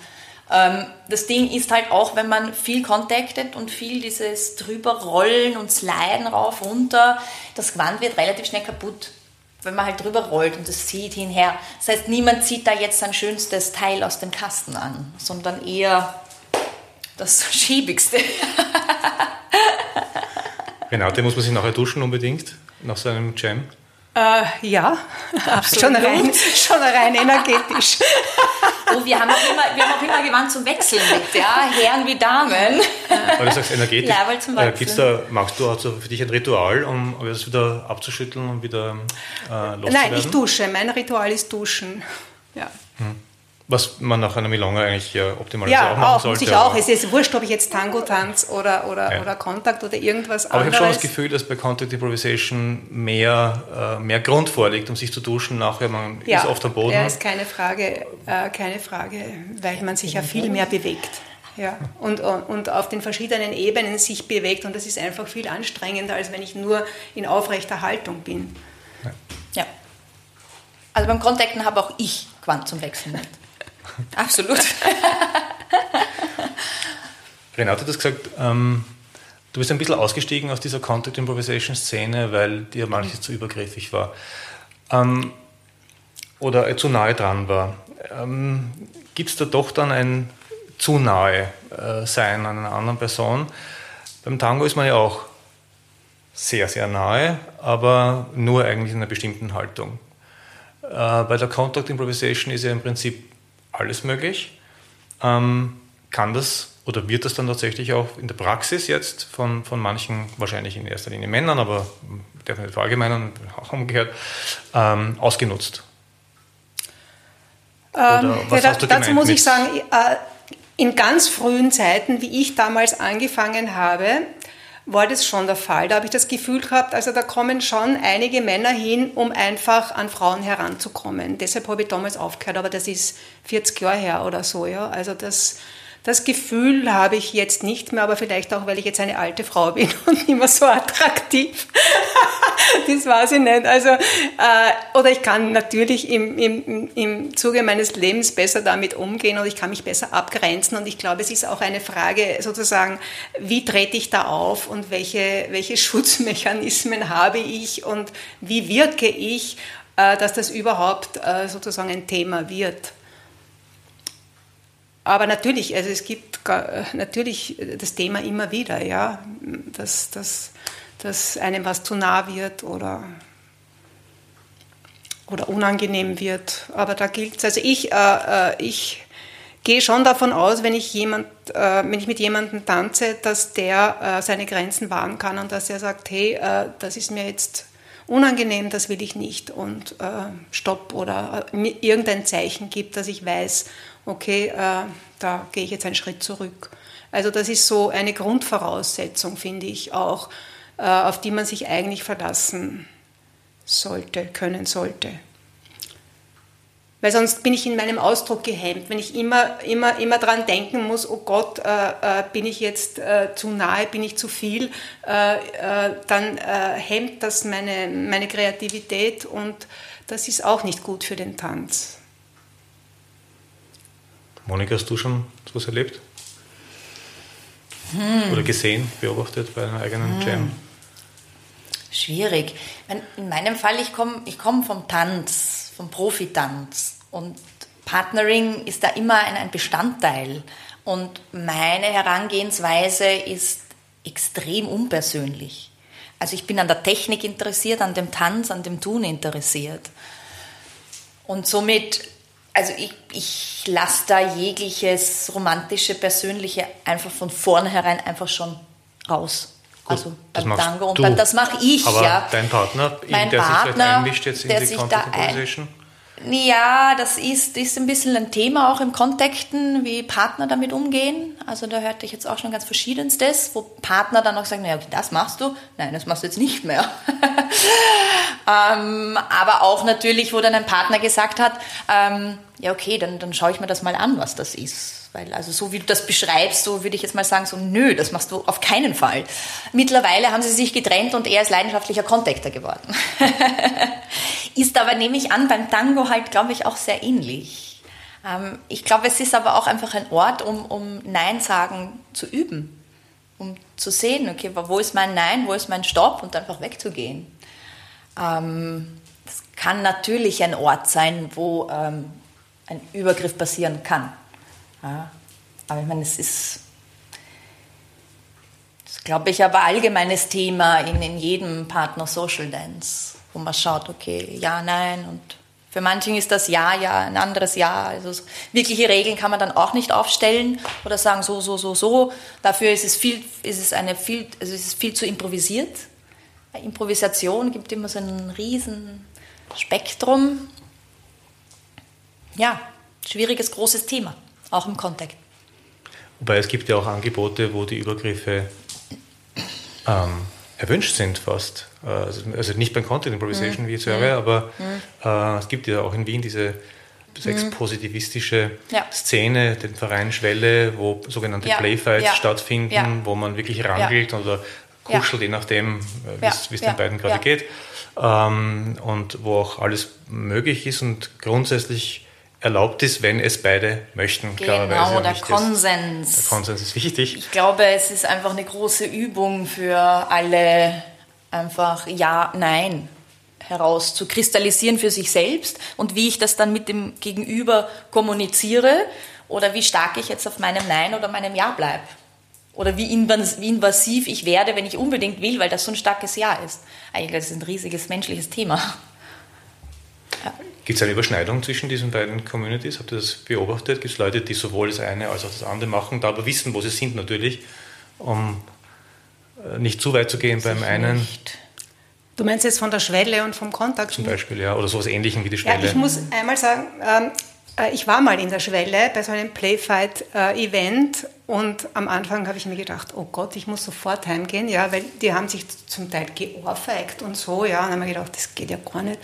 Ähm, das Ding ist halt auch, wenn man viel contactet und viel dieses drüberrollen und sliden rauf, runter, das Gewand wird relativ schnell kaputt, wenn man halt drüber rollt und es zieht hinher. Das heißt, niemand zieht da jetzt sein schönstes Teil aus dem Kasten an, sondern eher das Schiebigste. Renate, muss man sich nachher duschen unbedingt, nach so einem Jam? Äh, ja, schon rein, schon rein energetisch. Oh, wir haben auch immer, wir haben auch immer gewandt zum Wechseln mit, ja, Herren wie Damen. Weil du sagst energetisch. Ja, weil zum äh, gibt's da, magst du also für dich ein Ritual, um das wieder abzuschütteln und wieder äh, loszuwerden? Nein, ich dusche. Mein Ritual ist Duschen. Ja. Was man nach einer Milonga eigentlich ja optimalerweise Ja, auch machen auch, sollte. muss ich auch. aber- Es ist wurscht, ob ich jetzt Tango tanze oder, oder, Ja. oder Kontakt oder irgendwas Aber ich anderes. habe schon das Gefühl, dass bei Contact Improvisation mehr, äh, mehr Grund vorliegt, um sich zu duschen. Nachher, man ja, ist oft am Boden. Ja, ist keine Frage, äh, keine Frage, weil man sich ja viel mehr bewegt. Ja, und, und und auf den verschiedenen Ebenen sich bewegt und das ist einfach viel anstrengender, als wenn ich nur in aufrechter Haltung bin. Ja. Also beim Contacten habe auch ich Quant zum Wechseln. Absolut. Renate hat das gesagt, ähm, du bist ein bisschen ausgestiegen aus dieser Contact Improvisation Szene, weil dir manches zu übergriffig war. Ähm, oder zu nahe dran war. Ähm, Gibt es da doch dann ein zu nahe äh, Sein an einer anderen Person? Beim Tango ist man ja auch sehr, sehr nahe, aber nur eigentlich in einer bestimmten Haltung. Äh, bei der Contact Improvisation ist ja im Prinzip alles möglich. Ähm, kann das oder wird das dann tatsächlich auch in der Praxis jetzt von, von manchen, wahrscheinlich in erster Linie Männern, aber darf nicht verallgemeinern, auch umgekehrt, ähm, ausgenutzt? Oder Ähm, was ja, hast du dazu muss ich sagen, äh, in ganz frühen Zeiten, wie ich damals angefangen habe, war das schon der Fall. Da habe ich das Gefühl gehabt, also da kommen schon einige Männer hin, um einfach an Frauen heranzukommen. Deshalb habe ich damals aufgehört, aber das ist 40 Jahre her oder so. Ja. Also das, das Gefühl habe ich jetzt nicht mehr, aber vielleicht auch, weil ich jetzt eine alte Frau bin und nicht mehr so attraktiv. das weiß ich nicht. Also, äh, oder ich kann natürlich im, im, im Zuge meines Lebens besser damit umgehen und ich kann mich besser abgrenzen. Und ich glaube, es ist auch eine Frage sozusagen, wie trete ich da auf und welche, welche Schutzmechanismen habe ich und wie wirke ich, äh, dass das überhaupt äh, sozusagen ein Thema wird. Aber natürlich, also es gibt natürlich das Thema immer wieder, ja, dass, dass, dass einem was zu nah wird oder, oder unangenehm wird. Aber da gilt es, also ich, äh, äh, ich gehe schon davon aus, wenn ich, jemand, äh, wenn ich mit jemandem tanze, dass der äh, seine Grenzen wahren kann und dass er sagt, hey, äh, das ist mir jetzt unangenehm, das will ich nicht und äh, stopp oder irgendein Zeichen gibt, dass ich weiß, okay, äh, da gehe ich jetzt einen Schritt zurück. Also das ist so eine Grundvoraussetzung, finde ich auch, äh, auf die man sich eigentlich verlassen sollte, können sollte. Weil sonst bin ich in meinem Ausdruck gehemmt. Wenn ich immer, immer, immer dran denken muss, oh Gott, äh, äh, bin ich jetzt äh, zu nahe, bin ich zu viel, äh, äh, dann hemmt das meine, meine Kreativität und das ist auch nicht gut für den Tanz. Monika, hast du schon sowas erlebt? Oder gesehen, beobachtet bei einem eigenen Jam? Schwierig. In meinem Fall, ich komme ich komm vom Tanz, vom Profitanz. Und Partnering ist da immer ein, ein Bestandteil. Und meine Herangehensweise ist extrem unpersönlich. Also ich bin an der Technik interessiert, an dem Tanz, an dem Tun interessiert. Und somit, also ich, ich lasse da jegliches romantische, persönliche einfach von vornherein einfach schon raus. also das beim Tango. Und du. das mache ich, Aber ja. dein Partner, Mein der sich Partner, vielleicht einmischt jetzt in der die sich da ein-? Ja, das ist, ist ein bisschen ein Thema auch im Kontexten, wie Partner damit umgehen. Also da hörte ich jetzt auch schon ganz verschiedenstes, wo Partner dann auch sagen, naja, das machst du, nein, das machst du jetzt nicht mehr. ähm, aber auch natürlich, wo dann ein Partner gesagt hat, ähm, ja okay, dann, dann schaue ich mir das mal an, was das ist. Weil also so wie du das beschreibst, so würde ich jetzt mal sagen, so nö, das machst du auf keinen Fall. Mittlerweile haben sie sich getrennt und er ist leidenschaftlicher Contactor geworden. ist aber, nehme ich an, beim Tango halt, glaube ich, auch sehr ähnlich. Ähm, ich glaube, es ist aber auch einfach ein Ort, um, um Nein sagen zu üben. Um zu sehen, okay, wo ist mein Nein, wo ist mein Stopp und einfach wegzugehen. Ähm, das kann natürlich ein Ort sein, wo ähm, ein Übergriff passieren kann. Ja, aber ich meine, es ist glaube ich, aber allgemeines Thema in, in jedem Partner Social Dance, wo man schaut, okay, ja, nein und für manchen ist das Ja, ja, ein anderes Ja. Also wirkliche Regeln kann man dann auch nicht aufstellen oder sagen so, so, so, so. Dafür ist es viel, ist es eine viel, also ist es viel zu improvisiert. Improvisation gibt immer so ein riesen Spektrum. Ja, schwieriges, großes Thema, auch im Kontakt. Wobei es gibt ja auch Angebote, wo die Übergriffe ähm, erwünscht sind fast. Also, also nicht beim Content Improvisation, mhm. wie ich jetzt höre, aber mhm. äh, es gibt ja auch in Wien diese sexpositivistische mhm. ja. Szene, den Verein Schwelle, wo sogenannte ja. Playfights ja. stattfinden, wo man wirklich rangelt oder kuschelt, je nachdem, äh, wie es den beiden gerade geht. Ähm, und wo auch alles möglich ist und grundsätzlich erlaubt ist, wenn es beide möchten. Genau, der Konsens. Der Konsens ist wichtig. Ich glaube, es ist einfach eine große Übung für alle, einfach Ja, Nein heraus zu kristallisieren für sich selbst und wie ich das dann mit dem Gegenüber kommuniziere oder wie stark ich jetzt auf meinem Nein oder meinem Ja bleibe. Oder wie invasiv ich werde, wenn ich unbedingt will, weil das so ein starkes Ja ist. Eigentlich das ist ein riesiges menschliches Thema. Ja. Gibt es eine Überschneidung zwischen diesen beiden Communities? Habt ihr das beobachtet? Gibt es Leute, die sowohl das eine als auch das andere machen, da aber wissen, wo sie sind natürlich, um nicht zu weit zu gehen beim einen? Nicht. Du meinst jetzt von der Schwelle und vom Kontakt? Zum Beispiel, ja, oder sowas ähnlichem wie die Schwelle. Ja, ich muss einmal sagen, ähm, äh, ich war mal in der Schwelle bei so einem Playfight-Event äh, und am Anfang habe ich mir gedacht, oh Gott, ich muss sofort heimgehen, ja, weil die haben sich zum Teil geohrfeigt und so, ja, und dann habe ich gedacht, das geht ja gar nicht.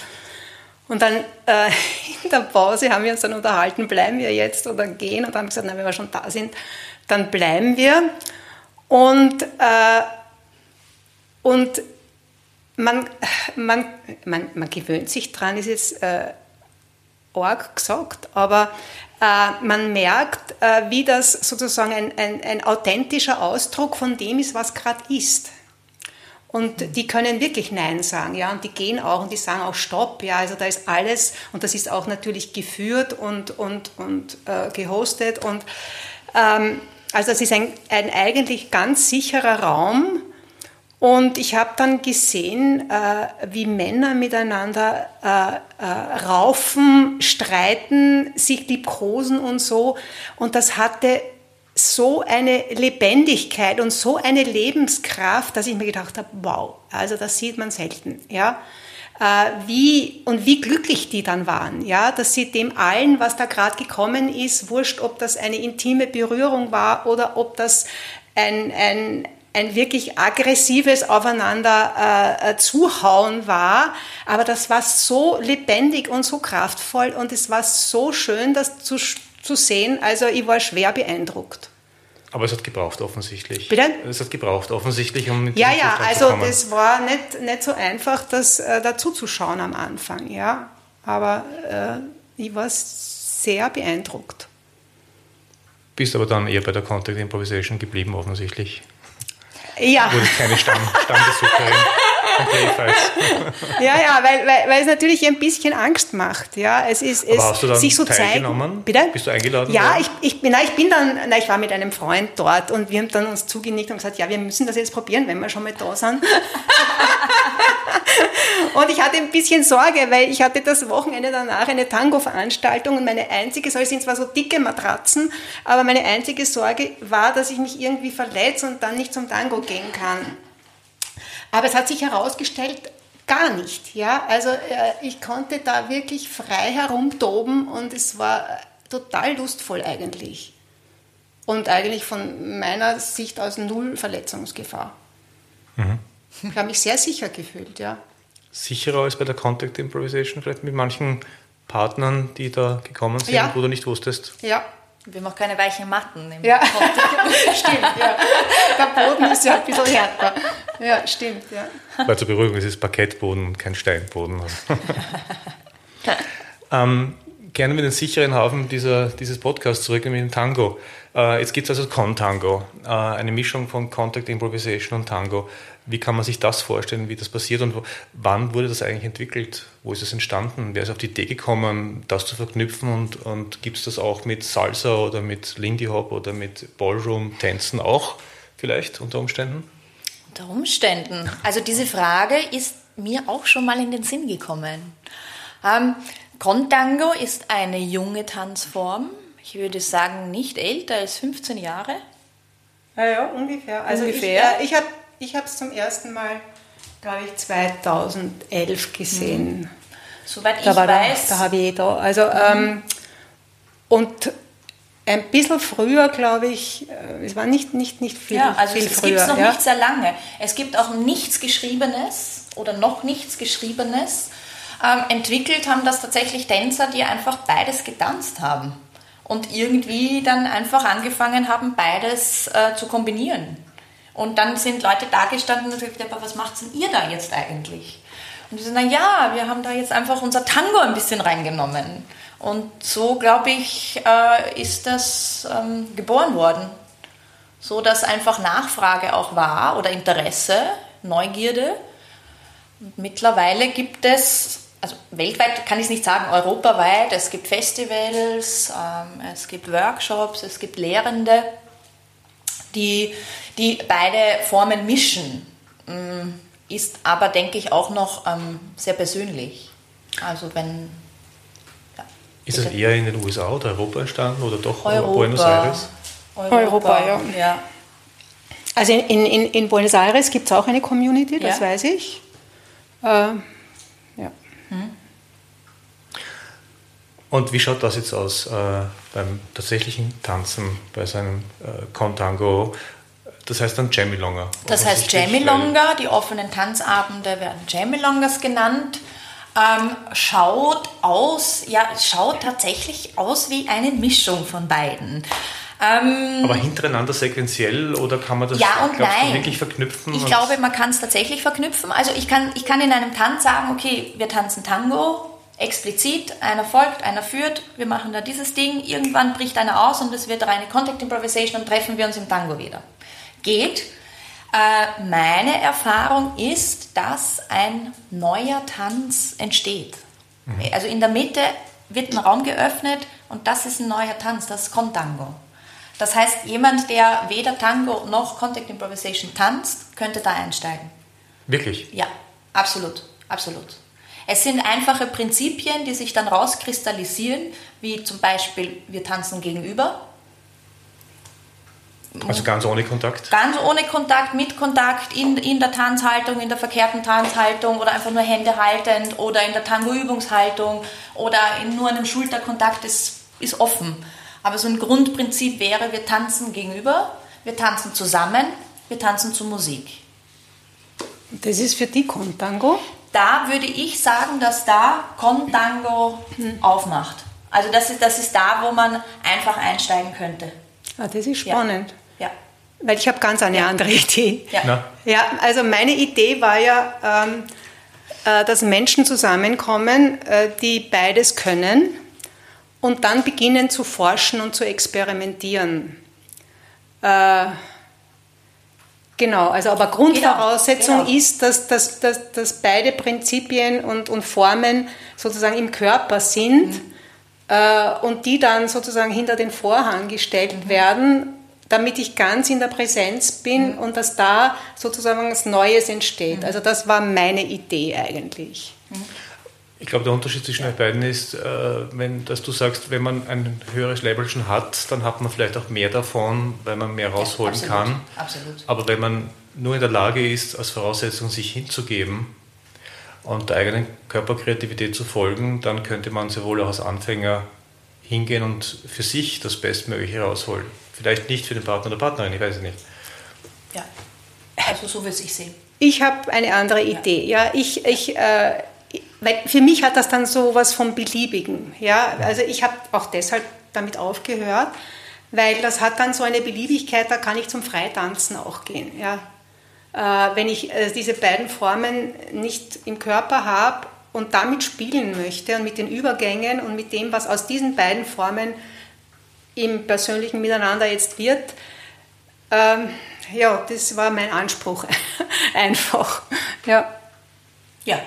Und dann äh, in der Pause haben wir uns dann unterhalten, bleiben wir jetzt oder gehen? Und dann haben wir gesagt, na, wenn wir schon da sind, dann bleiben wir. Und, äh, und man, man, man, man gewöhnt sich dran, ist jetzt äh, arg gesagt, aber äh, man merkt, äh, wie das sozusagen ein, ein, ein authentischer Ausdruck von dem ist, was gerade ist. Und die können wirklich Nein sagen, ja, und die gehen auch und die sagen auch Stopp, ja, also da ist alles und das ist auch natürlich geführt und, und, und äh, gehostet und ähm, also es ist ein, ein eigentlich ganz sicherer Raum und ich habe dann gesehen, äh, wie Männer miteinander äh, äh, raufen, streiten, sich liebkosen und so und das hatte so eine Lebendigkeit und so eine Lebenskraft, dass ich mir gedacht habe, wow, also das sieht man selten, ja. Wie und wie glücklich die dann waren, ja, dass sie dem allen, was da gerade gekommen ist, wurscht, ob das eine intime Berührung war oder ob das ein, ein, ein wirklich aggressives Aufeinander äh, äh zuhauen war, aber das war so lebendig und so kraftvoll und es war so schön, das zu zu sehen. Also ich war schwer beeindruckt. Aber es hat gebraucht offensichtlich. Bitte? Es hat gebraucht offensichtlich, um mit Ja, ja, also das war nicht, nicht so einfach, das äh, dazu zu schauen am Anfang, ja. Aber äh, ich war sehr beeindruckt. Bist aber dann eher bei der Contact Improvisation geblieben, offensichtlich. Ja. Du wurdest keine Stamm, Stammbesucherin. ja, ja, weil, weil, weil es natürlich ein bisschen Angst macht. Ja, es ist, es Aber hast du dann sich so teilgenommen? Bitte? Bist du eingeladen? Ja, ich, ich, bin, na, ich bin dann, na, ich war mit einem Freund dort und wir haben dann uns zugenickt und gesagt, ja, wir müssen das jetzt probieren, wenn wir schon mal da sind. Und ich hatte ein bisschen Sorge, weil ich hatte das Wochenende danach eine Tango-Veranstaltung und meine einzige Sorge, sind zwar so dicke Matratzen, aber meine einzige Sorge war, dass ich mich irgendwie verletze und dann nicht zum Tango gehen kann. Aber es hat sich herausgestellt, gar nicht. Ja? Also äh, ich konnte da wirklich frei herumtoben und es war total lustvoll eigentlich. Und eigentlich von meiner Sicht aus null Verletzungsgefahr. Mhm. Ich habe mich sehr sicher gefühlt, ja. Sicherer als bei der Contact Improvisation, vielleicht mit manchen Partnern, die da gekommen sind, ja. wo du nicht wusstest. Ja, wir haben auch keine weichen Matten im ja. stimmt, ja. Der Boden ist ja ein bisschen härter. Ja, stimmt, ja. Weil zur Beruhigung ist es Parkettboden und kein Steinboden. ähm, gerne mit den sicheren Hafen dieser, dieses Podcasts zurück, nämlich den Tango. Äh, jetzt gibt es also Con-Tango, äh, eine Mischung von Contact Improvisation und Tango. Wie kann man sich das vorstellen, wie das passiert und wann wurde das eigentlich entwickelt? Wo ist es entstanden? Wer ist auf die Idee gekommen, das zu verknüpfen und, und gibt es das auch mit Salsa oder mit Lindy Hop oder mit Ballroom-Tänzen auch vielleicht unter Umständen? Unter Umständen. Also diese Frage ist mir auch schon mal in den Sinn gekommen. Ähm, Contango ist eine junge Tanzform. Ich würde sagen, nicht älter als 15 Jahre. Ja, ja, ungefähr. Also Ungefähr. ich, äh, ich habe ich es zum ersten Mal, glaube ich, 2011 gesehen. Soweit Da ich war der, weiß. der HW da. Also, ähm, und ein bisschen früher, glaube ich, äh, es war nicht, nicht, nicht viel, ja, also viel es früher. gibt es noch ja. nicht sehr lange. Es gibt auch nichts Geschriebenes oder noch nichts Geschriebenes. Ähm, entwickelt haben das tatsächlich Tänzer, die einfach beides getanzt haben und irgendwie dann einfach angefangen haben, beides äh, zu kombinieren. Und dann sind Leute da gestanden und gesagt, aber was macht denn ihr da jetzt eigentlich? Und die sagen, na ja, wir haben da jetzt einfach unser Tango ein bisschen reingenommen. Und so, glaube ich, äh, ist das ähm, geboren worden. So dass einfach Nachfrage auch war oder Interesse, Neugierde. Und mittlerweile gibt es, also weltweit kann ich es nicht sagen, europaweit, es gibt Festivals, ähm, es gibt Workshops, es gibt Lehrende, die, die beide Formen mischen. Mm, Ist aber, denke ich, auch noch ähm, sehr persönlich. Also wenn ja, Ist das eher in den USA oder Europa entstanden oder doch Europa. Buenos Aires? Europa, Europa, ja. ja. Also in, in, in Buenos Aires gibt es auch eine Community, das Ja. weiß ich. Äh, ja. Und wie schaut das jetzt aus äh, beim tatsächlichen Tanzen, bei seinem äh, Contango? Das heißt dann Jamilonga. Das heißt Jamilonga, die offenen Tanzabende werden Jamilongas genannt. Ähm, schaut aus, ja, schaut tatsächlich aus wie eine Mischung von beiden. Ähm, Aber hintereinander sequenziell oder kann man das ja und nein. wirklich verknüpfen? Ich glaube, man kann es tatsächlich verknüpfen. Also ich kann, ich kann in einem Tanz sagen, okay, wir tanzen Tango, explizit, einer folgt, einer führt, wir machen da dieses Ding, irgendwann bricht einer aus und es wird reine Contact Improvisation und treffen wir uns im Tango wieder. Geht. Äh, meine Erfahrung ist, dass ein neuer Tanz entsteht. Also in der Mitte wird ein Raum geöffnet und das ist ein neuer Tanz, das ist Contango. Das heißt, jemand, der weder Tango noch Contact Improvisation tanzt, könnte da einsteigen. Wirklich? Ja, absolut, absolut. Es sind einfache Prinzipien, die sich dann rauskristallisieren, wie zum Beispiel wir tanzen gegenüber, Also ganz ohne Kontakt? ganz ohne Kontakt, mit Kontakt, in, in der Tanzhaltung, in der verkehrten Tanzhaltung oder einfach nur Hände haltend oder in der Tango-Übungshaltung oder in nur einem Schulterkontakt ist, ist offen. Aber so ein Grundprinzip wäre, wir tanzen gegenüber, wir tanzen zusammen, wir tanzen zu Musik. Das ist für die Contango. Da würde ich sagen, dass da Contango aufmacht. Also das ist, das ist da, wo man einfach einsteigen könnte. Ah, das ist Ja. spannend. Ja. Weil ich habe ganz eine andere Idee. Ja. Na? Ja, also meine Idee war ja, ähm, äh, dass Menschen zusammenkommen, äh, die beides können und dann beginnen zu forschen und zu experimentieren. Äh, genau, also aber Grundvoraussetzung genau. ist, dass, dass, dass, dass beide Prinzipien und, und Formen sozusagen im Körper sind äh, und die dann sozusagen hinter den Vorhang gestellt werden, damit ich ganz in der Präsenz bin und dass da sozusagen was Neues entsteht. Also das war meine Idee eigentlich. Ich glaube, der Unterschied zwischen euch beiden ist, äh, wenn, dass du sagst, wenn man ein höheres Level schon hat, dann hat man vielleicht auch mehr davon, weil man mehr rausholen absolut, kann. absolut. Aber wenn man nur in der Lage ist, als Voraussetzung sich hinzugeben und der eigenen Körperkreativität zu folgen, dann könnte man sehr wohl auch als Anfänger hingehen und für sich das Bestmögliche rausholen. Vielleicht nicht für den Partner oder Partnerin, ich weiß es nicht. Ja. Also so würde ich sehen. Ich habe eine andere Idee. Ja, ich, ich, äh, weil für mich hat das dann so was vom Beliebigen. Ja, also ich habe auch deshalb damit aufgehört, weil das hat dann so eine Beliebigkeit, da kann ich zum Freitanzen auch gehen. Ja. Äh, wenn ich äh, diese beiden Formen nicht im Körper habe und damit spielen möchte und mit den Übergängen und mit dem, was aus diesen beiden Formen im persönlichen Miteinander jetzt wird, ähm, ja, das war mein Anspruch einfach. Ja. Ja.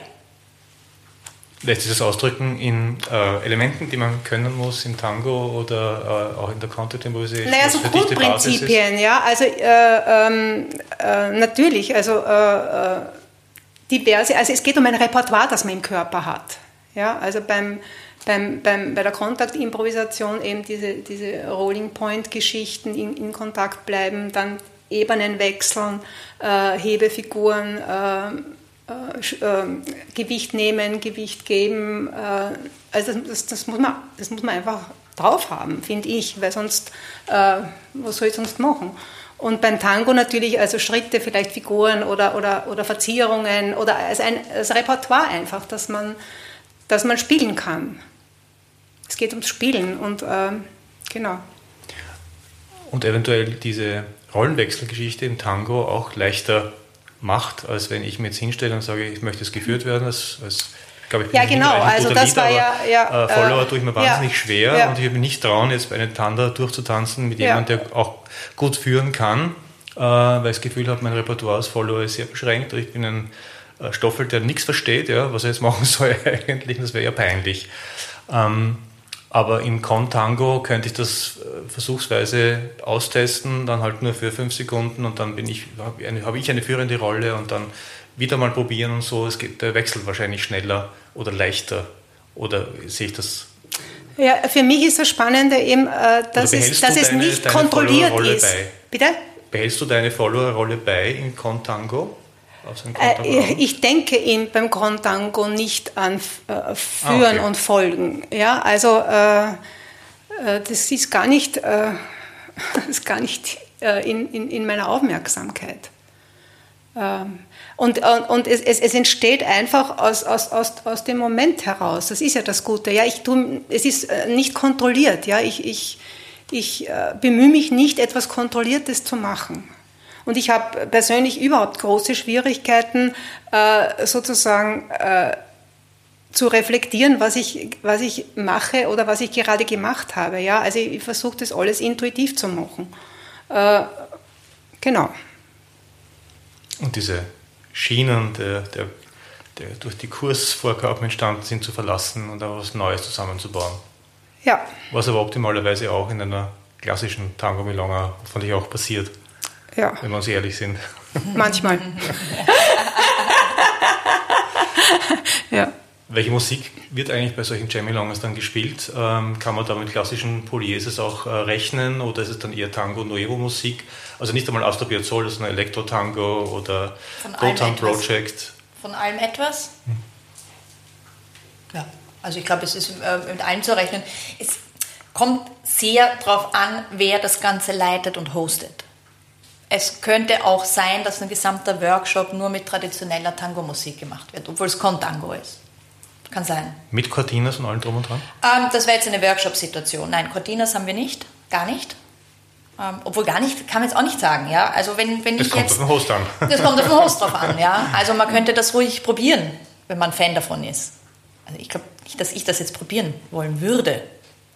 Lässt sich das ausdrücken in äh, Elementen, die man können muss im Tango oder äh, auch in der Content Improvisation? Naja, so Grundprinzipien, ja. Also äh, ähm, äh, natürlich, also äh, äh, diverse, also es geht um ein Repertoire, das man im Körper hat. Ja, also beim, beim, beim, bei der Kontaktimprovisation eben diese, diese Rolling Point-Geschichten in, in Kontakt bleiben, dann Ebenen wechseln, Hebefiguren, äh, ähm, Gewicht nehmen, Gewicht geben. Äh, also das, das, muss man, das muss man einfach drauf haben, finde ich, weil sonst, äh, was soll ich sonst machen? Und beim Tango natürlich also Schritte, vielleicht Figuren oder, oder, oder Verzierungen oder als ein als Repertoire einfach, dass man, dass man spielen kann. Es geht ums Spielen und äh, genau. Und eventuell diese Rollenwechselgeschichte im Tango auch leichter macht, als wenn ich mir jetzt hinstelle und sage, ich möchte es geführt werden. Als, als glaube ich, bin ja, genau. Also das Lied, war ja, ja äh, Follower äh, tue ich mir wahnsinnig ja, schwer ja. und ich habe mich nicht trauen, jetzt bei einem Tanda durchzutanzen mit jemandem, der auch gut führen kann, äh, weil ich das Gefühl habe, mein Repertoire als Follower ist sehr beschränkt. Ich bin ein äh, Stoffel, der nichts versteht, ja, was er jetzt machen soll eigentlich, das wäre ja peinlich. Ähm, aber im Contango könnte ich das äh, versuchsweise austesten, dann halt nur für fünf Sekunden und dann bin ich, habe eine, hab ich eine führende Rolle und dann wieder mal probieren und so. Es geht der Wechsel wahrscheinlich schneller oder leichter. Oder sehe ich das? Ja, für mich ist das Spannende eben, äh, dass, es, dass es nicht kontrolliert ist. Bei? Bitte? Behältst du deine Follower-Rolle bei im Contango? Äh, ich denke ihn beim Contango nicht an äh, Führen ah, okay. und Folgen. Ja, also äh, äh das ist gar nicht, äh, ist gar nicht äh, in, in, in, meiner Aufmerksamkeit. Ähm, und, und es, es, es, entsteht einfach aus, aus, aus, aus dem Moment heraus. Das ist ja das Gute. Ja, ich tu, es ist nicht kontrolliert. Ja, ich, ich, ich bemühe mich nicht, etwas Kontrolliertes zu machen. Und ich habe persönlich überhaupt große Schwierigkeiten, äh, sozusagen äh, zu reflektieren, was ich, was ich mache oder was ich gerade gemacht habe. Ja? Also ich versuche das alles intuitiv zu machen. Äh, genau. Und diese Schienen, der, der, der durch die Kursvorgaben entstanden sind, zu verlassen und auch was Neues zusammenzubauen. Ja. Was aber optimalerweise auch in einer klassischen Tango Milonga fand ich auch passiert. Ja. Wenn wir uns ehrlich sind. Manchmal. ja. Welche Musik wird eigentlich bei solchen Jammy-Longs dann gespielt? Ähm, kann man da mit klassischen Polieses auch äh, rechnen oder ist es dann eher Tango-Nuevo-Musik? Also nicht einmal Astor Piazzolla, sondern Elektro-Tango oder Gotan Project? Von allem etwas? Hm. Ja, also ich glaube, es ist äh, mit allem zu rechnen. Es kommt sehr darauf an, wer das Ganze leitet und hostet. Es könnte auch sein, dass ein gesamter Workshop nur mit traditioneller Tango-Musik gemacht wird, obwohl es Contango ist. Kann sein. Mit Cortinas und allem drum und dran? Ähm, das wäre jetzt eine Workshop-Situation. Nein, Cortinas haben wir nicht, gar nicht. Ähm, obwohl gar nicht, kann man jetzt auch nicht sagen, ja. Also wenn, wenn das ich kommt jetzt, auf den Host an. Das kommt auf den Host drauf an, ja. Also man könnte das ruhig probieren, wenn man Fan davon ist. Also ich glaube nicht, dass ich das jetzt probieren wollen würde.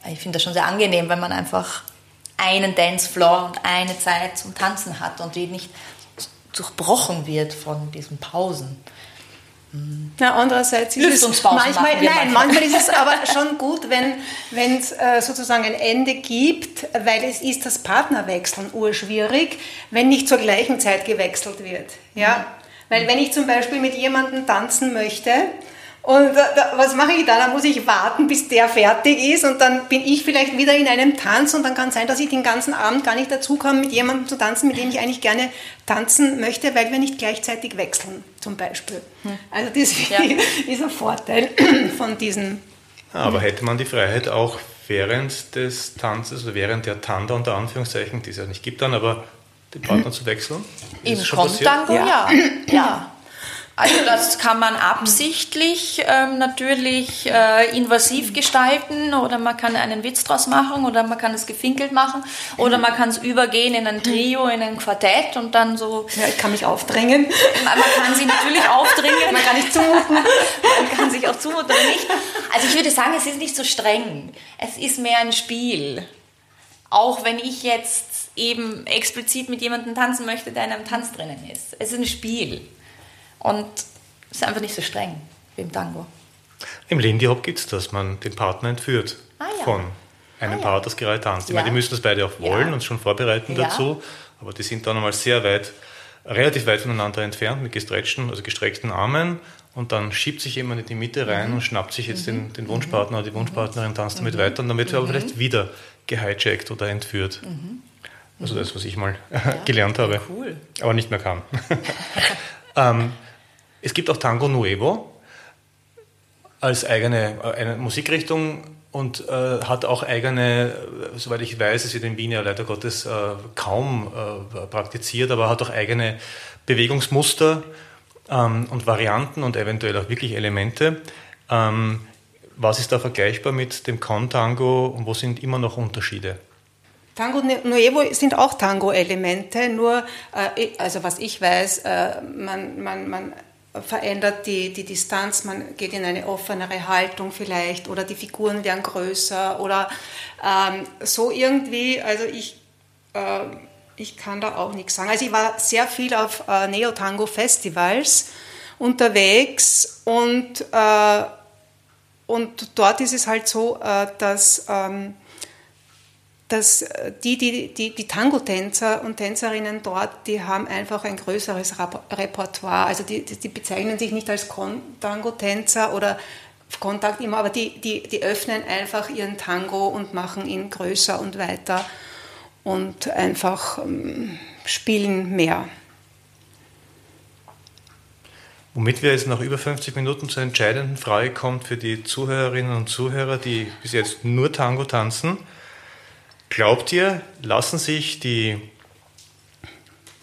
Ich finde das schon sehr angenehm, wenn man einfach einen Dancefloor und eine Zeit zum Tanzen hat und die nicht durchbrochen wird von diesen Pausen. Na, andererseits ist es manchmal, nein, manchmal ist es aber schon gut, wenn es äh, sozusagen ein Ende gibt, weil es ist das Partnerwechseln urschwierig, wenn nicht zur gleichen Zeit gewechselt wird. Ja? Mhm. Weil wenn ich zum Beispiel mit jemandem tanzen möchte, und da, was mache ich dann? Dann muss ich warten, bis der fertig ist und dann bin ich vielleicht wieder in einem Tanz und dann kann es sein, dass ich den ganzen Abend gar nicht dazu komme, mit jemandem zu tanzen, mit dem ich eigentlich gerne tanzen möchte, weil wir nicht gleichzeitig wechseln, zum Beispiel. Hm. Also das ja. ist ein Vorteil von diesen. Aber hätte man die Freiheit auch während des Tanzes oder während der Tanda unter Anführungszeichen, die es ja nicht gibt dann, aber den Partner zu wechseln? Im Kontango, ja. ja. Also das kann man absichtlich ähm, natürlich äh, invasiv gestalten oder man kann einen Witz draus machen oder man kann es gefinkelt machen oder man kann es übergehen in ein Trio, in ein Quartett und dann so... Ja, ich kann mich aufdrängen. Man, man kann sie natürlich aufdrängen. Man kann nicht zumuten. Man kann sich auch zumuten oder nicht. Also ich würde sagen, es ist nicht so streng. Es ist mehr ein Spiel. Auch wenn ich jetzt eben explizit mit jemandem tanzen möchte, der in einem Tanz drinnen ist. Es ist ein Spiel. Und es ist einfach nicht so streng wie im Tango. Im Lindy Hop gibt es das, man den Partner entführt Ah, ja. von einem Ah, ja. Paar, das gerade tanzt. Ich Ja. meine, die müssen das beide auch wollen Ja. und schon vorbereiten Ja. dazu, aber die sind dann einmal sehr weit, relativ weit voneinander entfernt mit gestretchten, also gestreckten Armen und dann schiebt sich jemand in die Mitte Mhm. rein und schnappt sich jetzt den, den Wunschpartner oder die Wunschpartnerin, tanzt damit weiter und dann wird er Mhm. aber vielleicht wieder gehijackt oder entführt. Also das, was ich mal gelernt habe, Cool. aber nicht mehr kann. ähm, es gibt auch Tango Nuevo als eigene äh, Musikrichtung und äh, hat auch eigene, äh, soweit ich weiß, es wird in Wien ja leider Gottes äh, kaum äh, praktiziert, aber hat auch eigene Bewegungsmuster ähm, und Varianten und eventuell auch wirklich Elemente. Ähm, was ist da vergleichbar mit dem Con-Tango und wo sind immer noch Unterschiede? Tango Nuevo sind auch Tango-Elemente, nur, äh, also was ich weiß, äh, man, man, man verändert die, die Distanz, man geht in eine offenere Haltung vielleicht oder die Figuren werden größer oder ähm, so irgendwie, also ich, äh, ich kann da auch nichts sagen. Also ich war sehr viel auf äh, Neo-Tango-Festivals unterwegs und, äh, und dort ist es halt so, äh, dass... Ähm, dass die, die, die, die Tango-Tänzer und Tänzerinnen dort, die haben einfach ein größeres Repertoire. Also die, die bezeichnen sich nicht als Tango-Tänzer oder Kontakt immer, aber die, die, die öffnen einfach ihren Tango und machen ihn größer und weiter und einfach ähm, spielen mehr. Womit wir jetzt nach über 50 Minuten zur entscheidenden Frage kommt für die Zuhörerinnen und Zuhörer, die bis jetzt nur Tango tanzen. Glaubt ihr, lassen sich die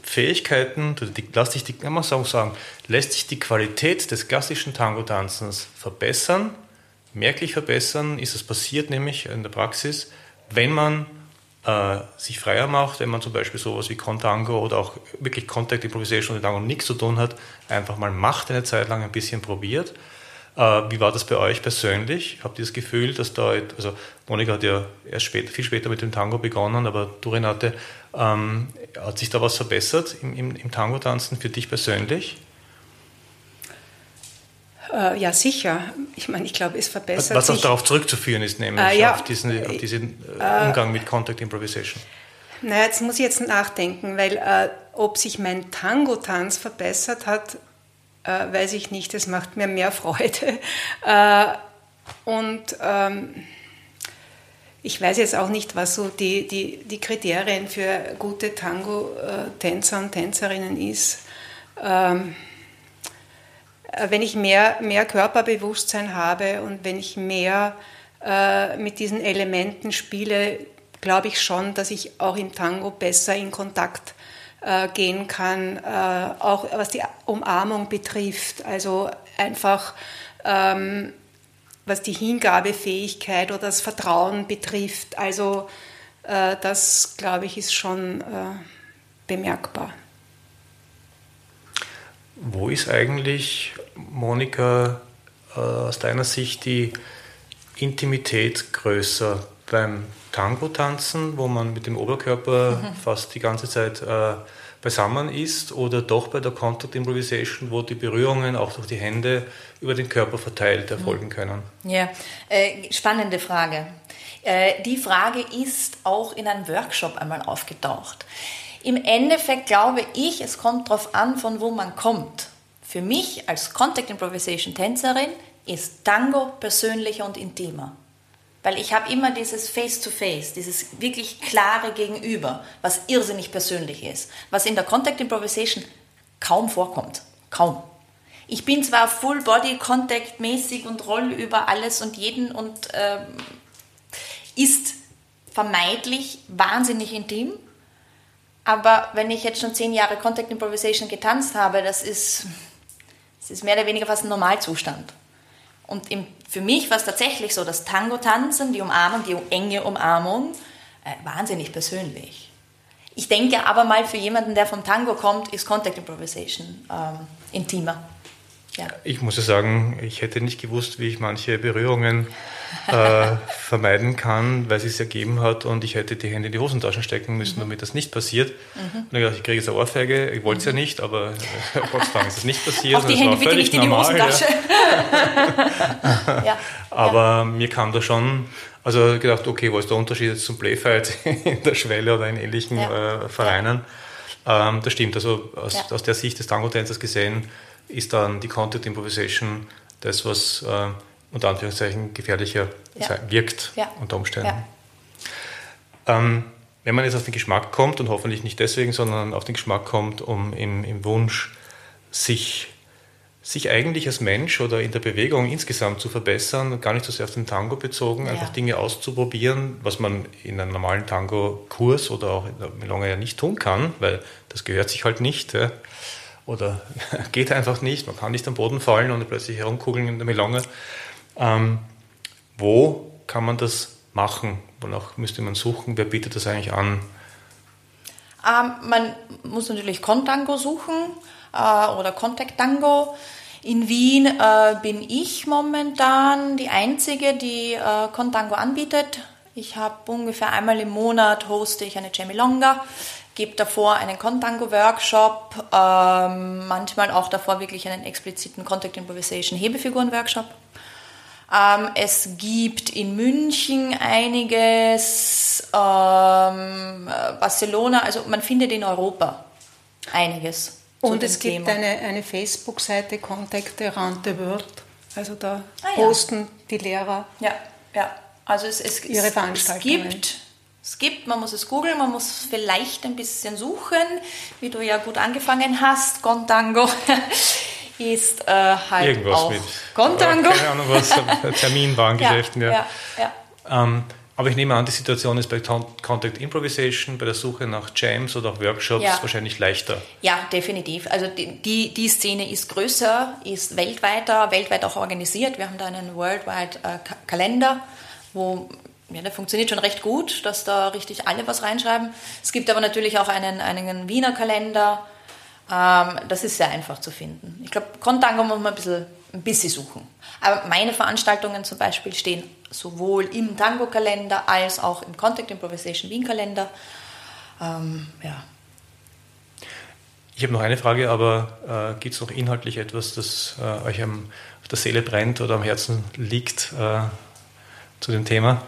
Fähigkeiten, die, lass sich die, kann man so sagen, lässt sich die Qualität des klassischen Tango-Tanzens verbessern, merklich verbessern, ist es passiert nämlich in der Praxis, wenn man äh, sich freier macht, wenn man zum Beispiel sowas wie Contango oder auch wirklich Contact Improvisation und Tango nichts zu tun hat, einfach mal macht, eine Zeit lang ein bisschen probiert. Äh, wie war das bei euch persönlich? Habt ihr das Gefühl, dass da, also Monika hat ja erst spät, viel später mit dem Tango begonnen, aber du Renate, ähm, hat sich da was verbessert im, im, im Tango-Tanzen für dich persönlich? Äh, ja, sicher. Ich meine, ich glaube, es verbessert Was auch sich. darauf zurückzuführen ist, nämlich Ah, ja. auf diesen, auf diesen äh, Umgang mit Contact Improvisation. Naja, jetzt muss ich jetzt nachdenken, weil äh, ob sich mein Tango-Tanz verbessert hat, äh, weiß ich nicht. Es macht mir mehr Freude. Äh, und ähm, ich weiß jetzt auch nicht, was so die, die, die Kriterien für gute Tango-Tänzer und Tänzerinnen ist. Ähm, äh, wenn ich mehr, mehr Körperbewusstsein habe und wenn ich mehr äh, mit diesen Elementen spiele, glaube ich schon, dass ich auch im Tango besser in Kontakt äh, gehen kann, äh, auch was die Umarmung betrifft. Also einfach, ähm, was die Hingabefähigkeit oder das Vertrauen betrifft. Also äh, das, glaube ich, ist schon äh, bemerkbar. Wo ist eigentlich, Monika, äh, aus deiner Sicht die Intimität größer? Beim Tango-Tanzen, wo man mit dem Oberkörper fast die ganze Zeit äh, beisammen ist, oder doch bei der Contact Improvisation, wo die Berührungen auch durch die Hände über den Körper verteilt erfolgen können? Ja, äh, spannende Frage. Äh, die Frage ist auch in einem Workshop einmal aufgetaucht. Im Endeffekt glaube ich, es kommt darauf an, von wo man kommt. Für mich als Contact Improvisation Tänzerin ist Tango persönlicher und intimer. Weil ich habe immer dieses Face-to-Face, dieses wirklich klare Gegenüber, was irrsinnig persönlich ist, was in der Contact Improvisation kaum vorkommt. Kaum. Ich bin zwar Full-Body-Contact-mäßig und roll über alles und jeden und ähm, ist vermeidlich wahnsinnig intim, aber wenn ich jetzt schon zehn Jahre Contact Improvisation getanzt habe, das ist, das ist mehr oder weniger fast ein Normalzustand. Und im, für mich war es tatsächlich so, das Tango-Tanzen, die Umarmung, die enge Umarmung, äh, wahnsinnig persönlich. Ich denke aber mal, für jemanden, der vom Tango kommt, ist Contact Improvisation ähm, intimer. Ja. Ich muss ja sagen, ich hätte nicht gewusst, wie ich manche Berührungen äh, vermeiden kann, weil es es ergeben hat und ich hätte die Hände in die Hosentaschen stecken müssen, mhm. damit das nicht passiert. Mhm. Und dann gedacht, ich kriege jetzt eine Ohrfeige, ich wollte es ja nicht, aber äh, Gott sei Dank ist es nicht passiert. Auch die Hände bitte nicht in die normal, Hosentasche. Ja. ja. Aber ja. mir kam da schon, also gedacht, okay, wo ist der Unterschied jetzt zum Playfight in der Schwelle oder in ähnlichen äh, Vereinen? Ähm, das stimmt, also aus, aus der Sicht des Tango-Tänzers gesehen, ist dann die Content Improvisation das, was äh, unter Anführungszeichen gefährlicher ja. wirkt ja. unter Umständen. Ja. Ähm, wenn man jetzt auf den Geschmack kommt und hoffentlich nicht deswegen, sondern auf den Geschmack kommt, um im, im Wunsch, sich, sich eigentlich als Mensch oder in der Bewegung insgesamt zu verbessern, gar nicht so sehr auf den Tango bezogen, einfach Dinge auszuprobieren, was man in einem normalen Tango-Kurs oder auch in der Melonga ja nicht tun kann, weil das gehört sich halt nicht. Ja oder geht einfach nicht, man kann nicht am Boden fallen und plötzlich herumkugeln in der Melonge. Ähm, wo kann man das machen? Wonach müsste man suchen? Wer bietet das eigentlich an? Ähm, man muss natürlich Contango suchen äh, oder Contact Tango. In Wien äh, bin ich momentan die Einzige, die äh, Contango anbietet. Ich habe ungefähr einmal im Monat hoste ich eine Jamilonga gebe davor einen Contango-Workshop, ähm, manchmal auch davor wirklich einen expliziten Contact Improvisation Hebefiguren-Workshop. Ähm, es gibt in München einiges, ähm, Barcelona, also man findet in Europa einiges. Und es gibt Thema. eine, eine Facebook-Seite Contact Around the World. Also da ah, posten ja. die Lehrer ja, ja. Also es, es, ihre Veranstaltungen. Es gibt es gibt, man muss es googeln, man muss vielleicht ein bisschen suchen, wie du ja gut angefangen hast. Contango ist äh, halt Irgendwas auch mit Contango. Keine Ahnung was, Terminwarengeschäften. ja, ja. ja, ja. Ähm, aber ich nehme an, die Situation ist bei Contact Improvisation, bei der Suche nach Jams oder auch Workshops ja. wahrscheinlich leichter. Ja, definitiv. Also die, die, die, Szene ist größer, ist weltweiter, weltweit auch organisiert. Wir haben da einen Worldwide äh, Kalender, wo ja, der funktioniert schon recht gut, dass da richtig alle was reinschreiben. Es gibt aber natürlich auch einen, einen Wiener Kalender. Ähm, das ist sehr einfach zu finden. Ich glaube, Contango muss man ein bisschen, ein bisschen suchen. Aber meine Veranstaltungen zum Beispiel stehen sowohl im Tango-Kalender als auch im Contact Improvisation Wien-Kalender. Ähm, ja. Ich habe noch eine Frage, aber äh, gibt es noch inhaltlich etwas, das äh, euch am, auf der Seele brennt oder am Herzen liegt äh, zu dem Thema?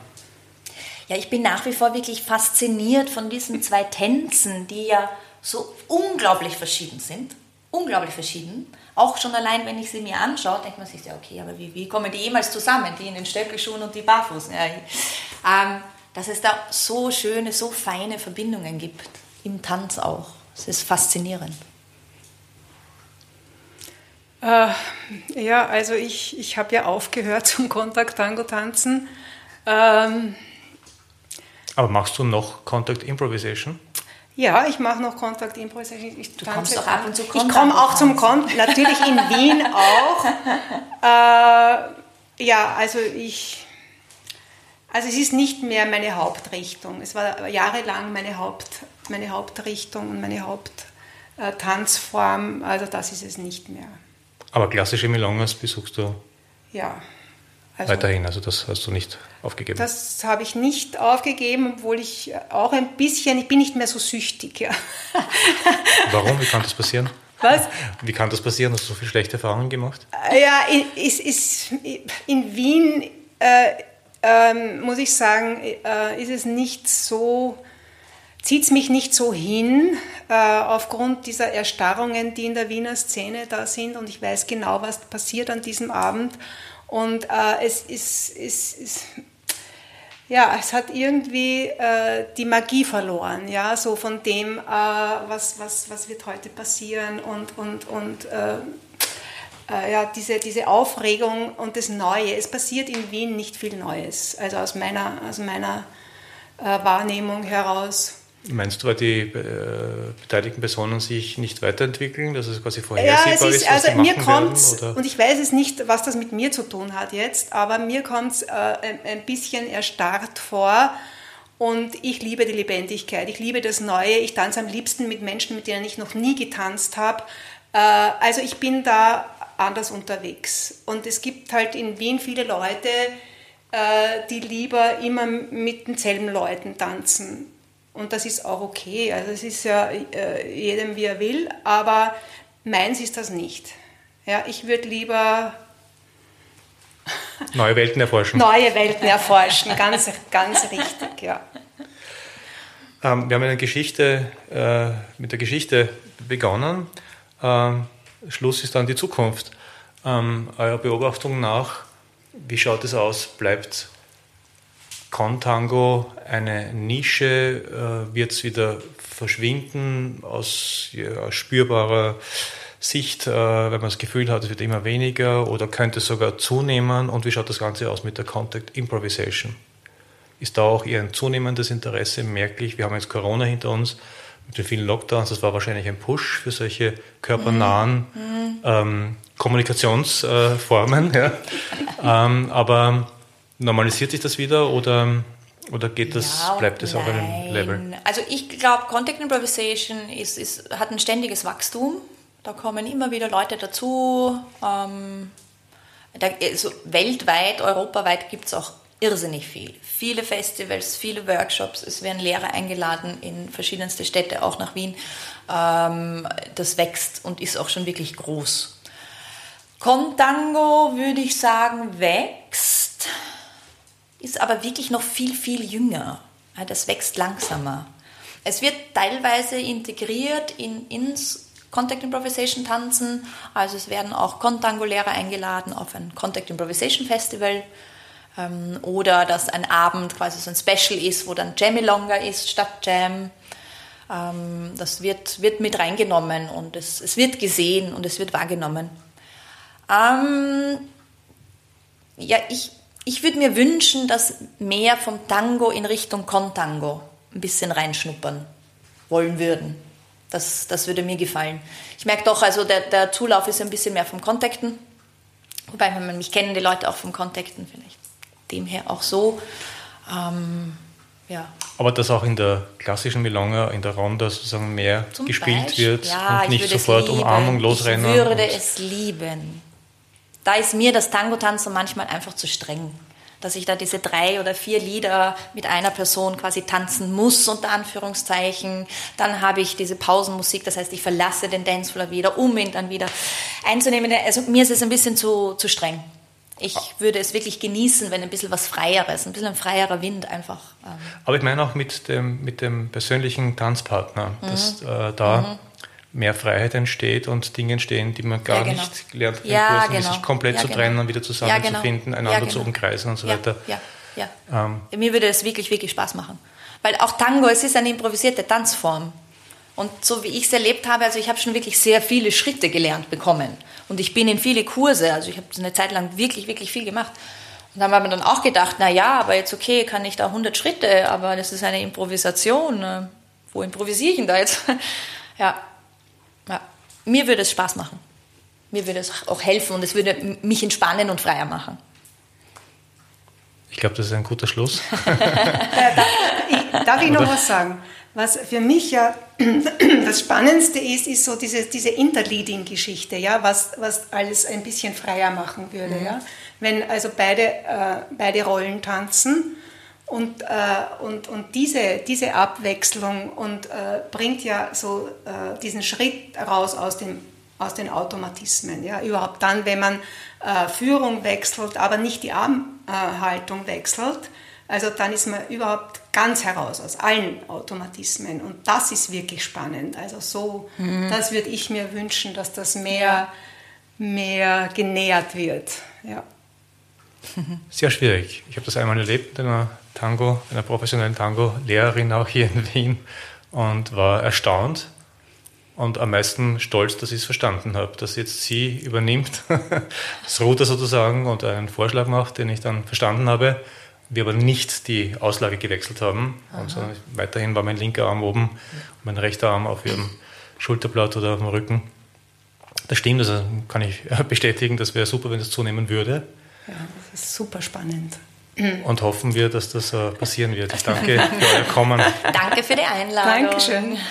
Ja, ich bin nach wie vor wirklich fasziniert von diesen zwei Tänzen, die ja so unglaublich verschieden sind. Unglaublich verschieden. Auch schon allein, wenn ich sie mir anschaue, denkt man sich ja, okay, aber wie, wie kommen die jemals zusammen, die in den Stöckelschuhen und die Barfußen? Ja, ähm, dass es da so schöne, so feine Verbindungen gibt, im Tanz auch. Es ist faszinierend. Äh, ja, also ich, ich habe ja aufgehört zum Kontakt-Tango-Tanzen. Ähm, aber machst du noch Contact Improvisation? Ja, ich mache noch Contact Improvisation. Ich du kommst doch ab und zu Contact Ich komme auch zum Contact, natürlich in Wien auch. Äh, ja, also ich, also es ist nicht mehr meine Hauptrichtung. Es war jahrelang meine, Haupt, meine Hauptrichtung und meine Haupttanzform. Also das ist es nicht mehr. Aber klassische Milongas besuchst du? Ja. Also, Weiterhin, also das hast du nicht aufgegeben? Das habe ich nicht aufgegeben, obwohl ich auch ein bisschen, ich bin nicht mehr so süchtig. Ja. Warum? Wie kann das passieren? Was? Wie kann das passieren? Hast du so viele schlechte Erfahrungen gemacht? Ja, ist, ist, in Wien, äh, äh, muss ich sagen, äh, ist es nicht so, zieht es mich nicht so hin, äh, aufgrund dieser Erstarrungen, die in der Wiener Szene da sind. Und ich weiß genau, was passiert an diesem Abend. Und äh, es ist, ist, ist, ja, es hat irgendwie äh, die Magie verloren, ja, so von dem, äh, was, was, was wird heute passieren und, und, und äh, äh, ja, diese, diese Aufregung und das Neue. Es passiert in Wien nicht viel Neues, also aus meiner, aus meiner äh, Wahrnehmung heraus. Meinst du, weil die äh, beteiligten Personen sich nicht weiterentwickeln, dass es quasi vorhersehbar ja, es ist, ist was also mir kommt und ich weiß es nicht, was das mit mir zu tun hat jetzt, aber mir kommt es äh, ein, ein, bisschen erstarrt vor und ich liebe die Lebendigkeit, ich liebe das Neue, ich tanze am liebsten mit Menschen, mit denen ich noch nie getanzt habe. Äh, also ich bin da anders unterwegs. Und es gibt halt in Wien viele Leute, äh, die lieber immer mit denselben Leuten tanzen. Und das ist auch okay. Also es ist ja äh, jedem wie er will, aber meins ist das nicht. Ja, ich würde lieber neue Welten erforschen. Neue Welten erforschen, ganz, ganz richtig, ja. Ähm, wir haben eine Geschichte, äh, mit der Geschichte begonnen. Ähm, Schluss ist dann die Zukunft. Ähm, eurer Beobachtung nach, wie schaut es aus? Bleibt Contango eine Nische? Äh, Wird es wieder verschwinden aus ja, spürbarer Sicht, äh, wenn man das Gefühl hat, es wird immer weniger oder könnte es sogar zunehmen? Und wie schaut das Ganze aus mit der Contact Improvisation? Ist da auch eher ein zunehmendes Interesse merklich? Wir haben jetzt Corona hinter uns mit den vielen Lockdowns. Das war wahrscheinlich ein Push für solche körpernahen mhm. ähm, Kommunikationsformen. Äh, ja. ähm, aber normalisiert sich das wieder oder, oder geht das, ja, bleibt es auf einem Level? Also ich glaube, Contact Improvisation ist, ist, hat ein ständiges Wachstum. Da kommen immer wieder Leute dazu. Ähm, da, also weltweit, europaweit gibt es auch irrsinnig viel. Viele Festivals, viele Workshops, es werden Lehrer eingeladen in verschiedenste Städte, auch nach Wien. Ähm, das wächst und ist auch schon wirklich groß. Contango, würde ich sagen, wächst, ist aber wirklich noch viel, viel jünger. Das wächst langsamer. Es wird teilweise integriert in, ins Contact Improvisation tanzen. Also es werden auch Contango-Lehrer eingeladen auf ein Contact Improvisation Festival ähm, oder dass ein Abend quasi so ein Special ist, wo dann Jamilonga ist statt Jam. Ähm, das wird, wird mit reingenommen und es, es wird gesehen und es wird wahrgenommen. Ähm, ja, ich, ich würde mir wünschen, dass mehr vom Tango in Richtung Contango ein bisschen reinschnuppern wollen würden. Das, das würde mir gefallen. Ich merke doch, also der, der Zulauf ist ein bisschen mehr vom Kontakten. Wobei, wenn man mich kennen, die Leute auch vom Kontakten vielleicht dem her auch so. Ähm, ja. Aber dass auch in der klassischen Milonga, in der Ronda sozusagen mehr Zum gespielt Beispiel, wird ja, und nicht sofort Umarmung losrennen. Ich würde es lieben. Da ist mir das Tango-Tanzen manchmal einfach zu streng. Dass ich da diese drei oder vier Lieder mit einer Person quasi tanzen muss, unter Anführungszeichen. Dann habe ich diese Pausenmusik, das heißt, ich verlasse den Dancefloor wieder, um ihn dann wieder einzunehmen. Also mir ist es ein bisschen zu, zu streng. Ich würde es wirklich genießen, wenn ein bisschen was Freieres, ein bisschen ein freierer Wind einfach. Ähm Aber ich meine auch mit dem, mit dem persönlichen Tanzpartner, mhm. dass äh, da mhm. Mehr Freiheit entsteht und Dinge entstehen, die man gar ja, genau. nicht lernt, ja, Kursen, genau. sich komplett ja, zu trennen genau. und wieder zusammenzufinden, ja, genau. einander zu genau. umkreisen und so weiter. Ja, ja. Ähm. Mir würde es wirklich, wirklich Spaß machen. Weil auch Tango, es ist eine improvisierte Tanzform. Und so wie ich es erlebt habe, also ich habe schon wirklich sehr viele Schritte gelernt bekommen. Und ich bin in viele Kurse, also ich habe eine Zeit lang wirklich, wirklich viel gemacht. Und dann haben wir dann auch gedacht, na ja, aber jetzt okay, kann ich da 100 Schritte, aber das ist eine Improvisation. Ne? Wo improvisiere ich denn da jetzt? ja. Ja. Mir würde es Spaß machen. Mir würde es auch helfen und es würde mich entspannen und freier machen. Ich glaube, das ist ein guter Schluss. darf, darf ich noch was sagen? Was für mich ja das Spannendste ist, ist so diese, diese Interleading-Geschichte, ja, was, was alles ein bisschen freier machen würde. Mhm. Ja? Wenn also beide, äh, beide Rollen tanzen und, äh, und, und diese, diese Abwechslung und äh, bringt ja so äh, diesen Schritt raus aus, dem, aus den Automatismen. Ja? Überhaupt dann, wenn man äh, Führung wechselt, aber nicht die Armhaltung wechselt, also dann ist man überhaupt ganz heraus aus allen Automatismen. Und das ist wirklich spannend. Also so, mhm. das würde ich mir wünschen, dass das mehr, mehr genährt wird. Ja. Sehr schwierig. Ich habe das einmal erlebt mit einer Tango, einer professionellen Tango-Lehrerin auch hier in Wien und war erstaunt und am meisten stolz, dass ich es verstanden habe, dass jetzt sie übernimmt, das Ruder sozusagen und einen Vorschlag macht, den ich dann verstanden habe wir aber nicht die Auslage gewechselt haben. Und so, weiterhin war mein linker Arm oben und mein rechter Arm auf ihrem Schulterblatt oder auf dem Rücken. Das stimmt, also kann ich bestätigen, das wäre super, wenn das zunehmen würde. Ja, das ist super spannend. Und hoffen wir, dass das äh, passieren wird. Ich danke für euer Kommen. Danke für die Einladung. Dankeschön.